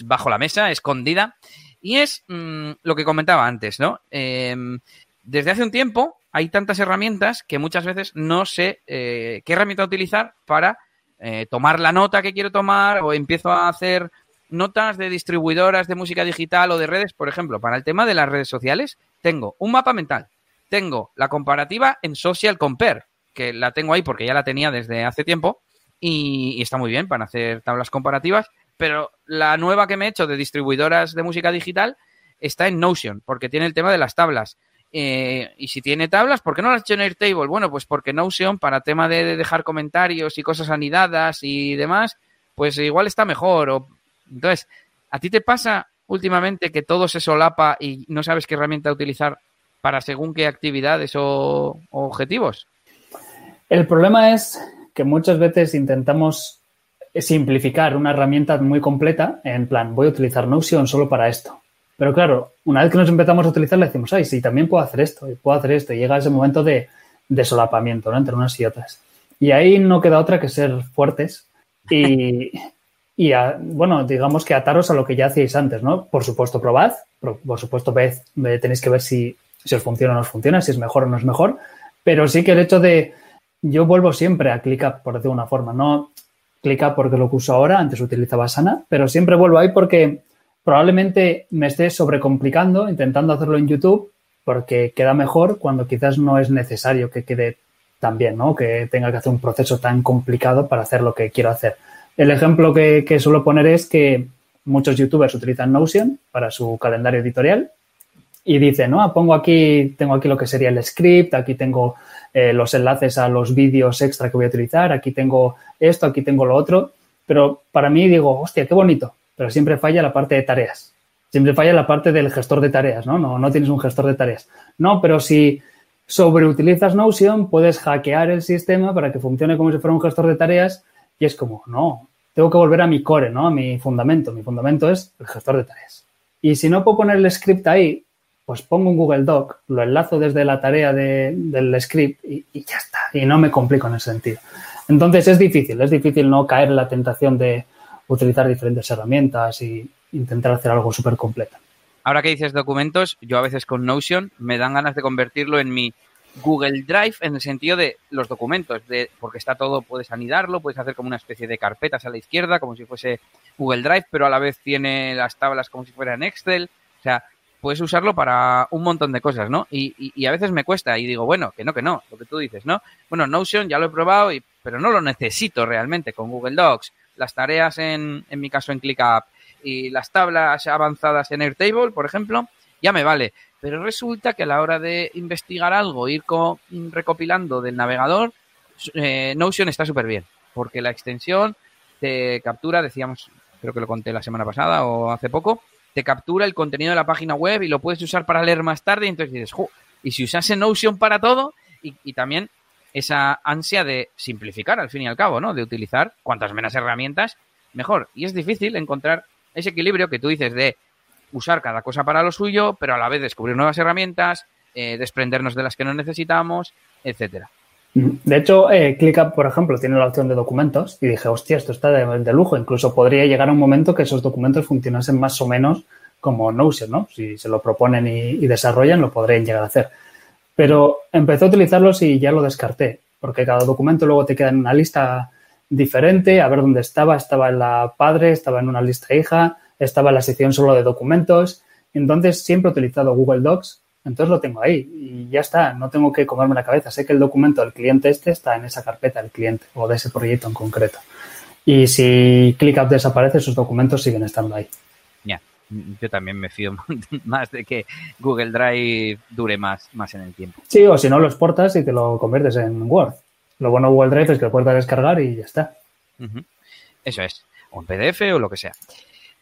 bajo la mesa, escondida. Y es mm, lo que comentaba antes, ¿no? Em, desde hace un tiempo hay tantas herramientas que muchas veces no sé eh, qué herramienta utilizar para eh, tomar la nota que quiero tomar o empiezo a hacer notas de distribuidoras de música digital o de redes. Por ejemplo, para el tema de las redes sociales, tengo un mapa mental, tengo la comparativa en Social Compare, que la tengo ahí porque ya la tenía desde hace tiempo y está muy bien para hacer tablas comparativas pero la nueva que me he hecho de distribuidoras de música digital está en Notion, porque tiene el tema de las tablas. Eh, y si tiene tablas, ¿por qué no las he hecho en Airtable? Bueno, pues porque Notion, para tema de dejar comentarios y cosas anidadas y demás, pues igual está mejor. O... Entonces, ¿a ti te pasa últimamente que todo se solapa y no sabes qué herramienta utilizar para según qué actividades o objetivos? El problema es que muchas veces intentamos simplificar una herramienta muy completa en plan, voy a utilizar Notion solo para esto. Pero claro, una vez que nos empezamos a utilizarla, decimos, ay, sí, también puedo hacer esto, y puedo hacer esto, y llega ese momento de, solapamiento ¿no? entre unas y otras. Y ahí no queda otra que ser fuertes y, y bueno, digamos que ataros a lo que ya hacíais antes, ¿no? Por supuesto, probad, por, supuesto, tenéis que ver si, si os funciona o no os funciona, si es mejor o no es mejor, pero sí que el hecho de, yo vuelvo siempre a ClickUp, por decir una forma, no, Clica porque lo uso ahora, antes utilizaba Sana, pero siempre vuelvo ahí porque probablemente me esté sobrecomplicando intentando hacerlo en YouTube porque queda mejor cuando quizás no es necesario que quede tan bien, ¿no? Que tenga que hacer un proceso tan complicado para hacer lo que quiero hacer. El ejemplo que, suelo poner es que muchos youtubers utilizan Notion para su calendario editorial y dice, no, pongo aquí, tengo aquí lo que sería el script, aquí tengo eh, los enlaces a los vídeos extra que voy a utilizar, aquí tengo esto, aquí tengo lo otro, pero para mí digo, hostia, qué bonito, pero siempre falla la parte de tareas, siempre falla la parte del gestor de tareas, ¿no? No, no tienes un gestor de tareas. No, pero si sobreutilizas Notion, puedes hackear el sistema para que funcione como si fuera un gestor de tareas y es como, no, tengo que volver a mi core, ¿no? A mi fundamento. Mi fundamento es el gestor de tareas. Y si no puedo poner el script ahí, pues pongo un Google Doc, lo enlazo desde la tarea del script y, ya está. Y no me complico en ese sentido. Entonces es difícil, es difícil no caer en la tentación de utilizar diferentes herramientas y intentar hacer algo súper completo. Ahora que dices documentos, yo a veces con Notion me dan ganas de convertirlo en mi Google Drive en el sentido de los documentos, de, porque está todo, puedes anidarlo, puedes hacer como una especie de carpetas a la izquierda, como si fuese Google Drive, pero a la vez tiene las tablas como si fueran Excel. O sea, puedes usarlo para un montón de cosas, ¿no? Y, a veces me cuesta y digo, bueno, que no, que no, lo que tú dices, ¿no? Bueno, Notion ya lo he probado, y, pero no lo necesito realmente con Google Docs. Las tareas en, en mi caso en ClickUp y las tablas avanzadas en Airtable, por ejemplo, ya me vale. Pero resulta que a la hora de investigar algo, ir recopilando del navegador, eh, Notion está súper bien, porque la extensión te captura, decíamos, creo que lo conté la semana pasada o hace poco, te captura el contenido de la página web y lo puedes usar para leer más tarde. Y entonces dices, y si usase Notion para todo, y, también esa ansia de simplificar al fin y al cabo, ¿no? De utilizar cuantas menos herramientas, mejor. Y es difícil encontrar ese equilibrio que tú dices de usar cada cosa para lo suyo, pero a la vez descubrir nuevas herramientas, eh, desprendernos de las que no necesitamos, etcétera. De hecho, eh, ClickUp, por ejemplo, tiene la opción de documentos y dije, hostia, esto está de, lujo. Incluso podría llegar a un momento que esos documentos funcionasen más o menos como Notion, ¿no? Si se lo proponen y, desarrollan, lo podrían llegar a hacer. Pero empecé a utilizarlos y ya lo descarté, porque cada documento luego te queda en una lista diferente, a ver dónde estaba. Estaba en la padre, estaba en una lista hija, estaba en la sección solo de documentos. Entonces, siempre he utilizado Google Docs entonces lo tengo ahí y ya está, no tengo que comerme la cabeza. Sé que el documento del cliente este está en esa carpeta del cliente o de ese proyecto en concreto. Y si ClickUp desaparece, sus documentos siguen estando ahí. Ya, yo también me fío más de que Google Drive dure más, más en el tiempo. Sí, o si no lo exportas y te lo conviertes en Word. Lo bueno de Google Drive es que lo puedes descargar y ya está. Eso es, o en PDF o lo que sea.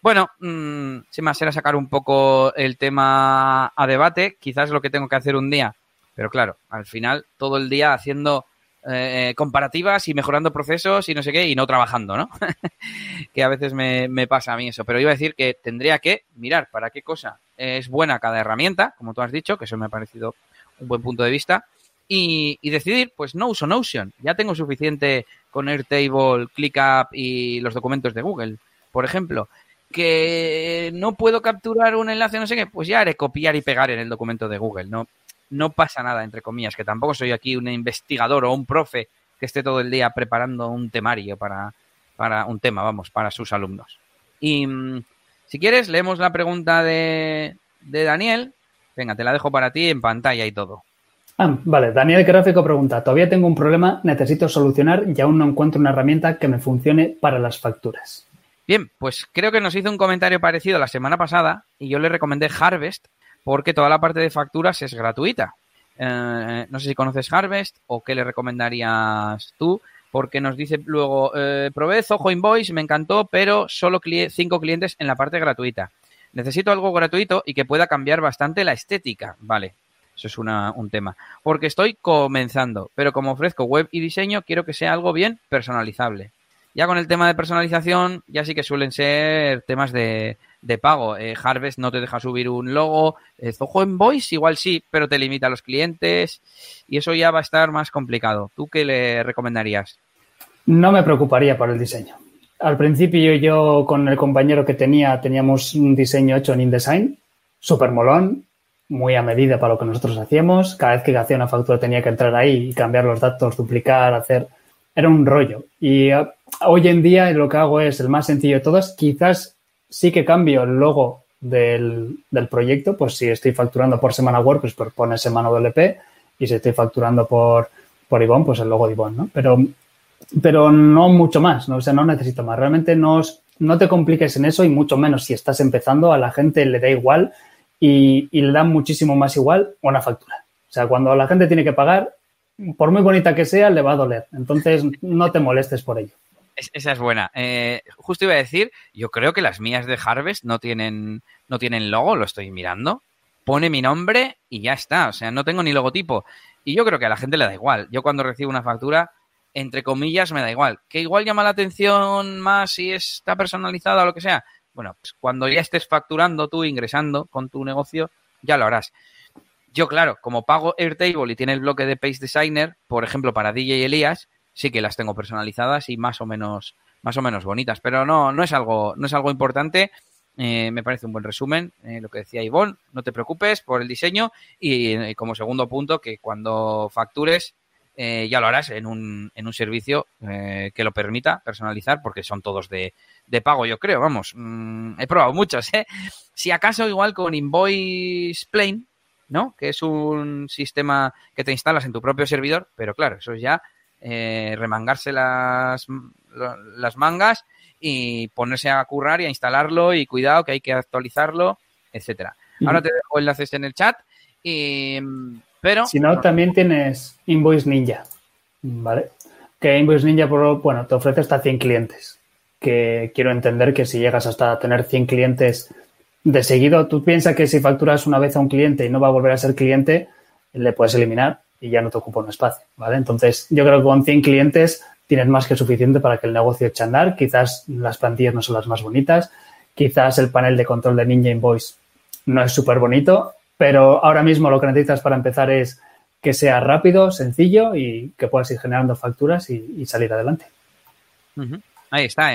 Bueno, mmm, sin más era sacar un poco el tema a debate, quizás lo que tengo que hacer un día, pero claro, al final todo el día haciendo eh, comparativas y mejorando procesos y no sé qué, y no trabajando, ¿no? que a veces me, pasa a mí eso, pero iba a decir que tendría que mirar para qué cosa es buena cada herramienta, como tú has dicho, que eso me ha parecido un buen punto de vista, y, y decidir, pues no uso Notion, ya tengo suficiente con Airtable, ClickUp y los documentos de Google, por ejemplo que no puedo capturar un enlace, no sé qué, pues ya haré copiar y pegar en el documento de Google. No, no pasa nada, entre comillas, que tampoco soy aquí un investigador o un profe que esté todo el día preparando un temario para, para un tema, vamos, para sus alumnos. Y mm, si quieres, leemos la pregunta de, de Daniel. Venga, te la dejo para ti en pantalla y todo. Ah, vale, Daniel Gráfico pregunta, todavía tengo un problema, necesito solucionar y aún no encuentro una herramienta que me funcione para las facturas. Bien, pues creo que nos hizo un comentario parecido la semana pasada y yo le recomendé Harvest porque toda la parte de facturas es gratuita. Eh, no sé si conoces Harvest o qué le recomendarías tú, porque nos dice luego, eh, probé Invoice, me encantó, pero solo cinco clientes en la parte gratuita. Necesito algo gratuito y que pueda cambiar bastante la estética. Vale, eso es un tema. Porque estoy comenzando, pero como ofrezco web y diseño, quiero que sea algo bien personalizable. Ya con el tema de personalización, ya sí que suelen ser temas de, pago. Eh, Harvest no te deja subir un logo. Eh, Zoho Voice igual sí, pero te limita a los clientes. Y eso ya va a estar más complicado. ¿Tú qué le recomendarías? No me preocuparía por el diseño. Al principio yo con el compañero que tenía teníamos un diseño hecho en InDesign, súper molón, muy a medida para lo que nosotros hacíamos. Cada vez que hacía una factura tenía que entrar ahí y cambiar los datos, duplicar, hacer era un rollo. Y ah, hoy en día lo que hago es el más sencillo de todos. Quizás sí que cambio el logo del, proyecto, pues si estoy facturando por semana Word, pues pone semana WP, y si estoy facturando por, por pues el logo de Ivonne, ¿no? Pero, pero no mucho más, ¿no? O sea, no necesito más. Realmente no, no te compliques en eso y mucho menos si estás empezando, a la gente le da igual y, y le dan muchísimo más igual una factura. O sea, cuando la gente tiene que pagar, por muy bonita que sea, le va a doler. Entonces, no te molestes por ello. esa es buena. Eh, justo iba a decir, yo creo que las mías de Harvest no tienen, no tienen logo, lo estoy mirando. Pone mi nombre y ya está. O sea, no tengo ni logotipo. Y yo creo que a la gente le da igual. Yo cuando recibo una factura, entre comillas, me da igual. Que igual llama la atención más si está personalizada o lo que sea. Bueno, pues cuando ya estés facturando tú, ingresando con tu negocio, ya lo harás. Yo, claro, como pago Airtable y tiene el bloque de Page Designer, por ejemplo, para DJ Elías, sí que las tengo personalizadas y más o menos, más o menos bonitas. Pero no, no es algo, no es algo importante. Eh, me parece un buen resumen, eh, lo que decía Ivonne, no te preocupes por el diseño y, eh, como segundo punto que cuando factures ya lo harás en un, en un servicio que lo permita personalizar porque son todos de, de pago yo creo, vamos, mm, he probado muchos, si acaso igual con Invoice Plane ¿no? Que es un sistema que te instalas en tu propio servidor, pero claro, eso es ya eh, remangarse las, las mangas y ponerse a currar y a instalarlo y cuidado que hay que actualizarlo, etcétera. Ahora te dejo enlaces en el chat y pero si no también tienes Invoice Ninja, ¿vale? Que Invoice Ninja bueno, te ofrece hasta 100 clientes. Que quiero entender que si llegas hasta tener 100 clientes de seguido, tú piensas que si facturas una vez a un cliente y no va a volver a ser cliente, le puedes eliminar y ya no te ocupa un espacio, ¿vale? Entonces, yo creo que con 100 clientes tienes más que suficiente para que el negocio eche a andar. Quizás las plantillas no son las más bonitas, quizás el panel de control de Ninja Invoice no es súper bonito, pero ahora mismo lo que necesitas para empezar es que sea rápido, sencillo y que puedas ir generando facturas y, salir adelante. Ahí está.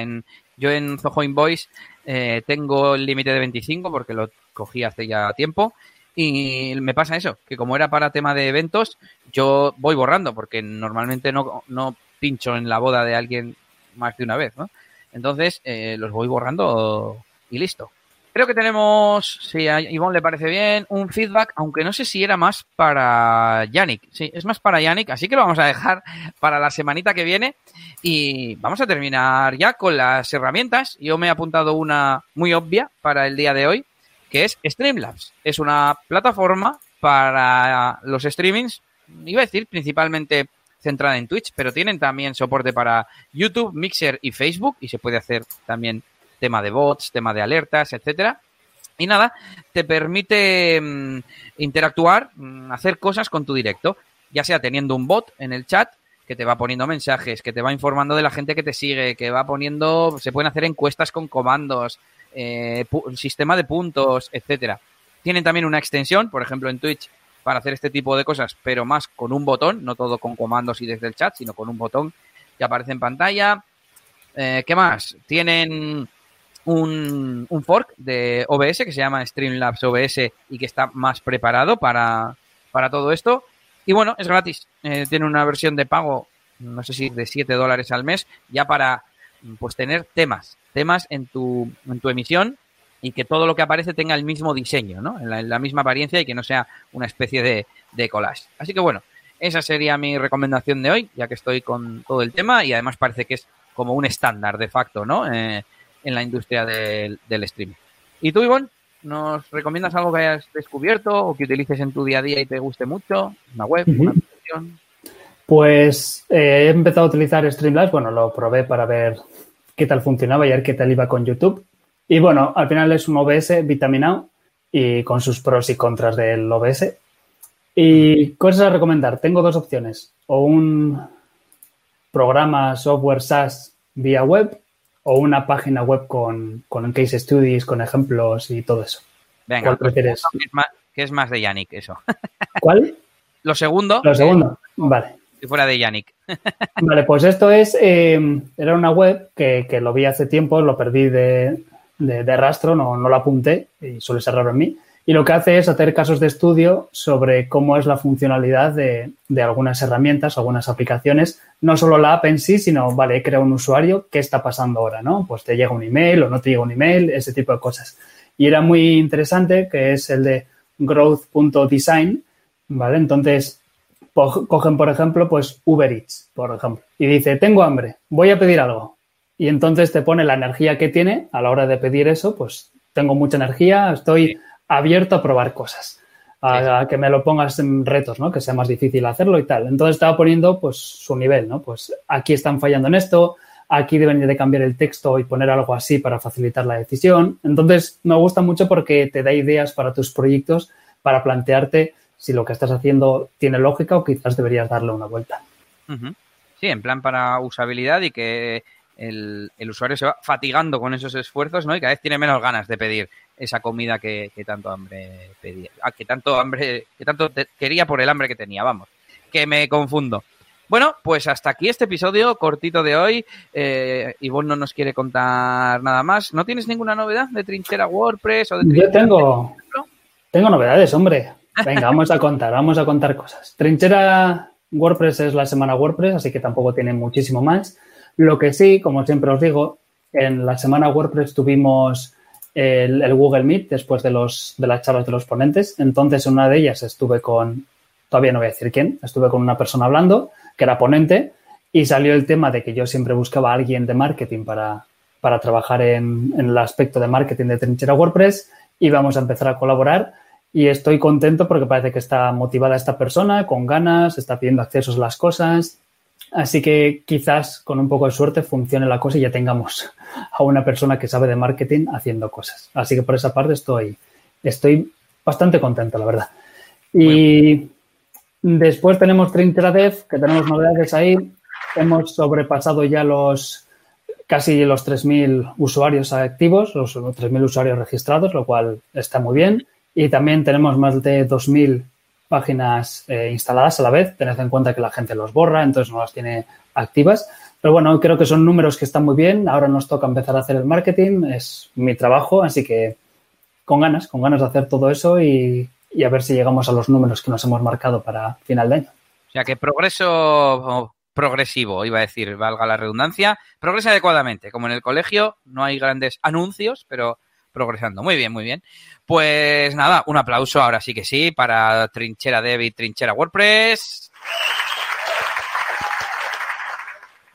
Yo en Zoho Invoice eh, tengo el límite de 25 porque lo cogí hace ya tiempo. Y me pasa eso, que como era para tema de eventos, yo voy borrando, porque normalmente no, no pincho en la boda de alguien más de una vez, ¿no? Entonces, eh, los voy borrando y listo. Creo que tenemos, si a Ivonne le parece bien, un feedback, aunque no sé si era más para Yannick. Sí, es más para Yannick, así que lo vamos a dejar para la semanita que viene. Y vamos a terminar ya con las herramientas. Yo me he apuntado una muy obvia para el día de hoy, que es Streamlabs. Es una plataforma para los streamings, iba a decir principalmente centrada en Twitch, pero tienen también soporte para YouTube, Mixer y Facebook y se puede hacer también tema de bots, tema de alertas, etcétera. Y nada, te permite mm, interactuar, mm, hacer cosas con tu directo, ya sea teniendo un bot en el chat que te va poniendo mensajes, que te va informando de la gente que te sigue, que va poniendo, se pueden hacer encuestas con comandos, eh, sistema de puntos, etcétera. Tienen también una extensión, por ejemplo en Twitch, para hacer este tipo de cosas, pero más con un botón, no todo con comandos y desde el chat, sino con un botón que aparece en pantalla. Eh, ¿Qué más? Tienen un, un, fork de OBS que se llama Streamlabs OBS y que está más preparado para, para todo esto. Y bueno, es gratis. Eh, tiene una versión de pago, no sé si de 7 dólares al mes, ya para pues tener temas, temas en tu, en tu emisión y que todo lo que aparece tenga el mismo diseño, ¿no? En la, misma apariencia y que no sea una especie de, de collage. Así que bueno, esa sería mi recomendación de hoy, ya que estoy con todo el tema y además parece que es como un estándar de facto, ¿no? Eh, en la industria del, streaming. ¿Y tú, Ivonne? ¿Nos recomiendas algo que hayas descubierto o que utilices en tu día a día y te guste mucho? ¿Una web? ¿Una aplicación? Pues eh, he empezado a utilizar Streamlabs. Bueno, lo probé para ver qué tal funcionaba y ver qué tal iba con YouTube. Y bueno, al final es un OBS vitaminado y con sus pros y contras del OBS. Y cosas a recomendar. Tengo dos opciones. O un programa software SaaS vía web o una página web con, con case studies, con ejemplos y todo eso. Venga, ¿cuál prefieres? ¿Qué es, más, es más de Yannick eso? ¿Cuál? Lo segundo. Lo segundo, vale. Si fuera de Yannick. vale, pues esto es, eh, era una web que, que, lo vi hace tiempo, lo perdí de, de, rastro, no, no lo apunté y suele ser raro en mí. Y lo que hace es hacer casos de estudio sobre cómo es la funcionalidad de, de, algunas herramientas, algunas aplicaciones, no solo la app en sí, sino, vale, he creado un usuario, ¿qué está pasando ahora? ¿no? Pues te llega un email o no te llega un email, ese tipo de cosas. Y era muy interesante, que es el de growth.design, ¿vale? Entonces, cogen, por ejemplo, pues Uber Eats, por ejemplo, y dice, tengo hambre, voy a pedir algo. Y entonces te pone la energía que tiene a la hora de pedir eso, pues tengo mucha energía, estoy abierto a probar cosas, a, que me lo pongas en retos, ¿no? Que sea más difícil hacerlo y tal. Entonces estaba poniendo pues su nivel, ¿no? Pues aquí están fallando en esto, aquí deben de cambiar el texto y poner algo así para facilitar la decisión. Entonces me gusta mucho porque te da ideas para tus proyectos, para plantearte si lo que estás haciendo tiene lógica o quizás deberías darle una vuelta. Sí, en plan para usabilidad y que el, usuario se va fatigando con esos esfuerzos, ¿no? Y cada vez tiene menos ganas de pedir esa comida que, tanto hambre pedía, ah, que tanto hambre, que tanto quería por el hambre que tenía, vamos, que me confundo. Bueno, pues hasta aquí este episodio cortito de hoy. Eh, Ivonne no nos quiere contar nada más. ¿No tienes ninguna novedad de trinchera WordPress o de Yo tengo, tengo novedades, hombre. Venga, vamos a contar, vamos a contar cosas. Trinchera WordPress es la semana WordPress, así que tampoco tiene muchísimo más. Lo que sí, como siempre os digo, en la semana WordPress tuvimos el, Google Meet después de, los, de las charlas de los ponentes. Entonces, en una de ellas estuve con, todavía no voy a decir quién, estuve con una persona hablando que era ponente y salió el tema de que yo siempre buscaba a alguien de marketing para, para trabajar en, en el aspecto de marketing de trinchera WordPress y vamos a empezar a colaborar y estoy contento porque parece que está motivada esta persona, con ganas, está pidiendo accesos a las cosas Así que quizás con un poco de suerte funcione la cosa y ya tengamos a una persona que sabe de marketing haciendo cosas. Así que por esa parte estoy, estoy bastante contento, la verdad. Y después tenemos Trintra Dev, que tenemos novedades ahí. Hemos sobrepasado ya los casi los 3.000 usuarios activos, los 3.000 usuarios registrados, lo cual está muy bien. Y también tenemos más de 2.000 páginas eh, instaladas a la vez. Tened en cuenta que la gente los borra, entonces no las tiene activas. Pero bueno, creo que son números que están muy bien. Ahora nos toca empezar a hacer el marketing. Es mi trabajo, así que con ganas, con ganas de hacer todo eso y, a ver si llegamos a los números que nos hemos marcado para final de año. O sea que progreso progresivo, iba a decir, valga la redundancia, progresa adecuadamente. Como en el colegio, no hay grandes anuncios, pero progresando. Muy bien, muy bien. Pues nada, un aplauso ahora sí que sí para Trinchera Dev y Trinchera WordPress.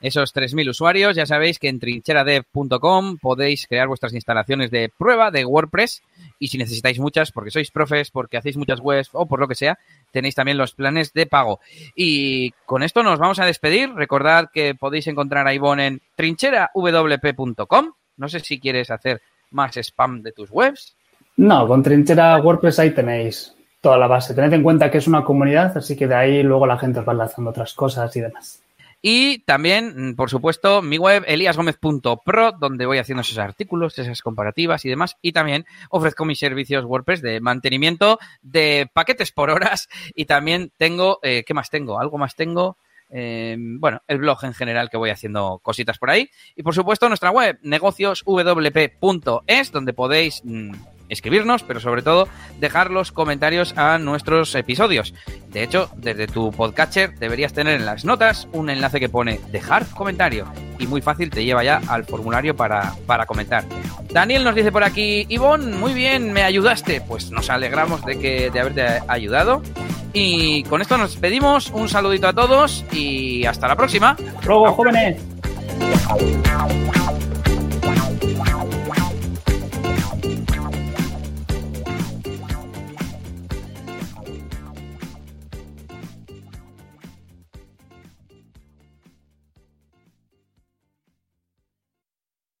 Esos 3.000 usuarios, ya sabéis que en trincheradev.com podéis crear vuestras instalaciones de prueba de WordPress y si necesitáis muchas, porque sois profes, porque hacéis muchas webs o por lo que sea, tenéis también los planes de pago. Y con esto nos vamos a despedir. Recordad que podéis encontrar a Ivonne en trincherawp.com. No sé si quieres hacer más spam de tus webs. No, con Trinchera WordPress ahí tenéis toda la base. Tened en cuenta que es una comunidad, así que de ahí luego la gente os va lanzando otras cosas y demás. Y también, por supuesto, mi web eliasgomez.pro, donde voy haciendo esos artículos, esas comparativas y demás. Y también ofrezco mis servicios WordPress de mantenimiento de paquetes por horas. Y también tengo, eh, ¿qué más tengo? Algo más tengo. Eh, bueno, el blog en general que voy haciendo cositas por ahí. Y por supuesto nuestra web, negocioswp.es, donde podéis mm, escribirnos, pero sobre todo dejar los comentarios a nuestros episodios. De hecho, desde tu podcatcher deberías tener en las notas un enlace que pone dejar comentario y muy fácil te lleva ya al formulario para, para comentar. Daniel nos dice por aquí, Ivonne, muy bien, me ayudaste. Pues nos alegramos de, que, de haberte ayudado. Y con esto nos despedimos. Un saludito a todos y hasta la próxima. Jóvenes.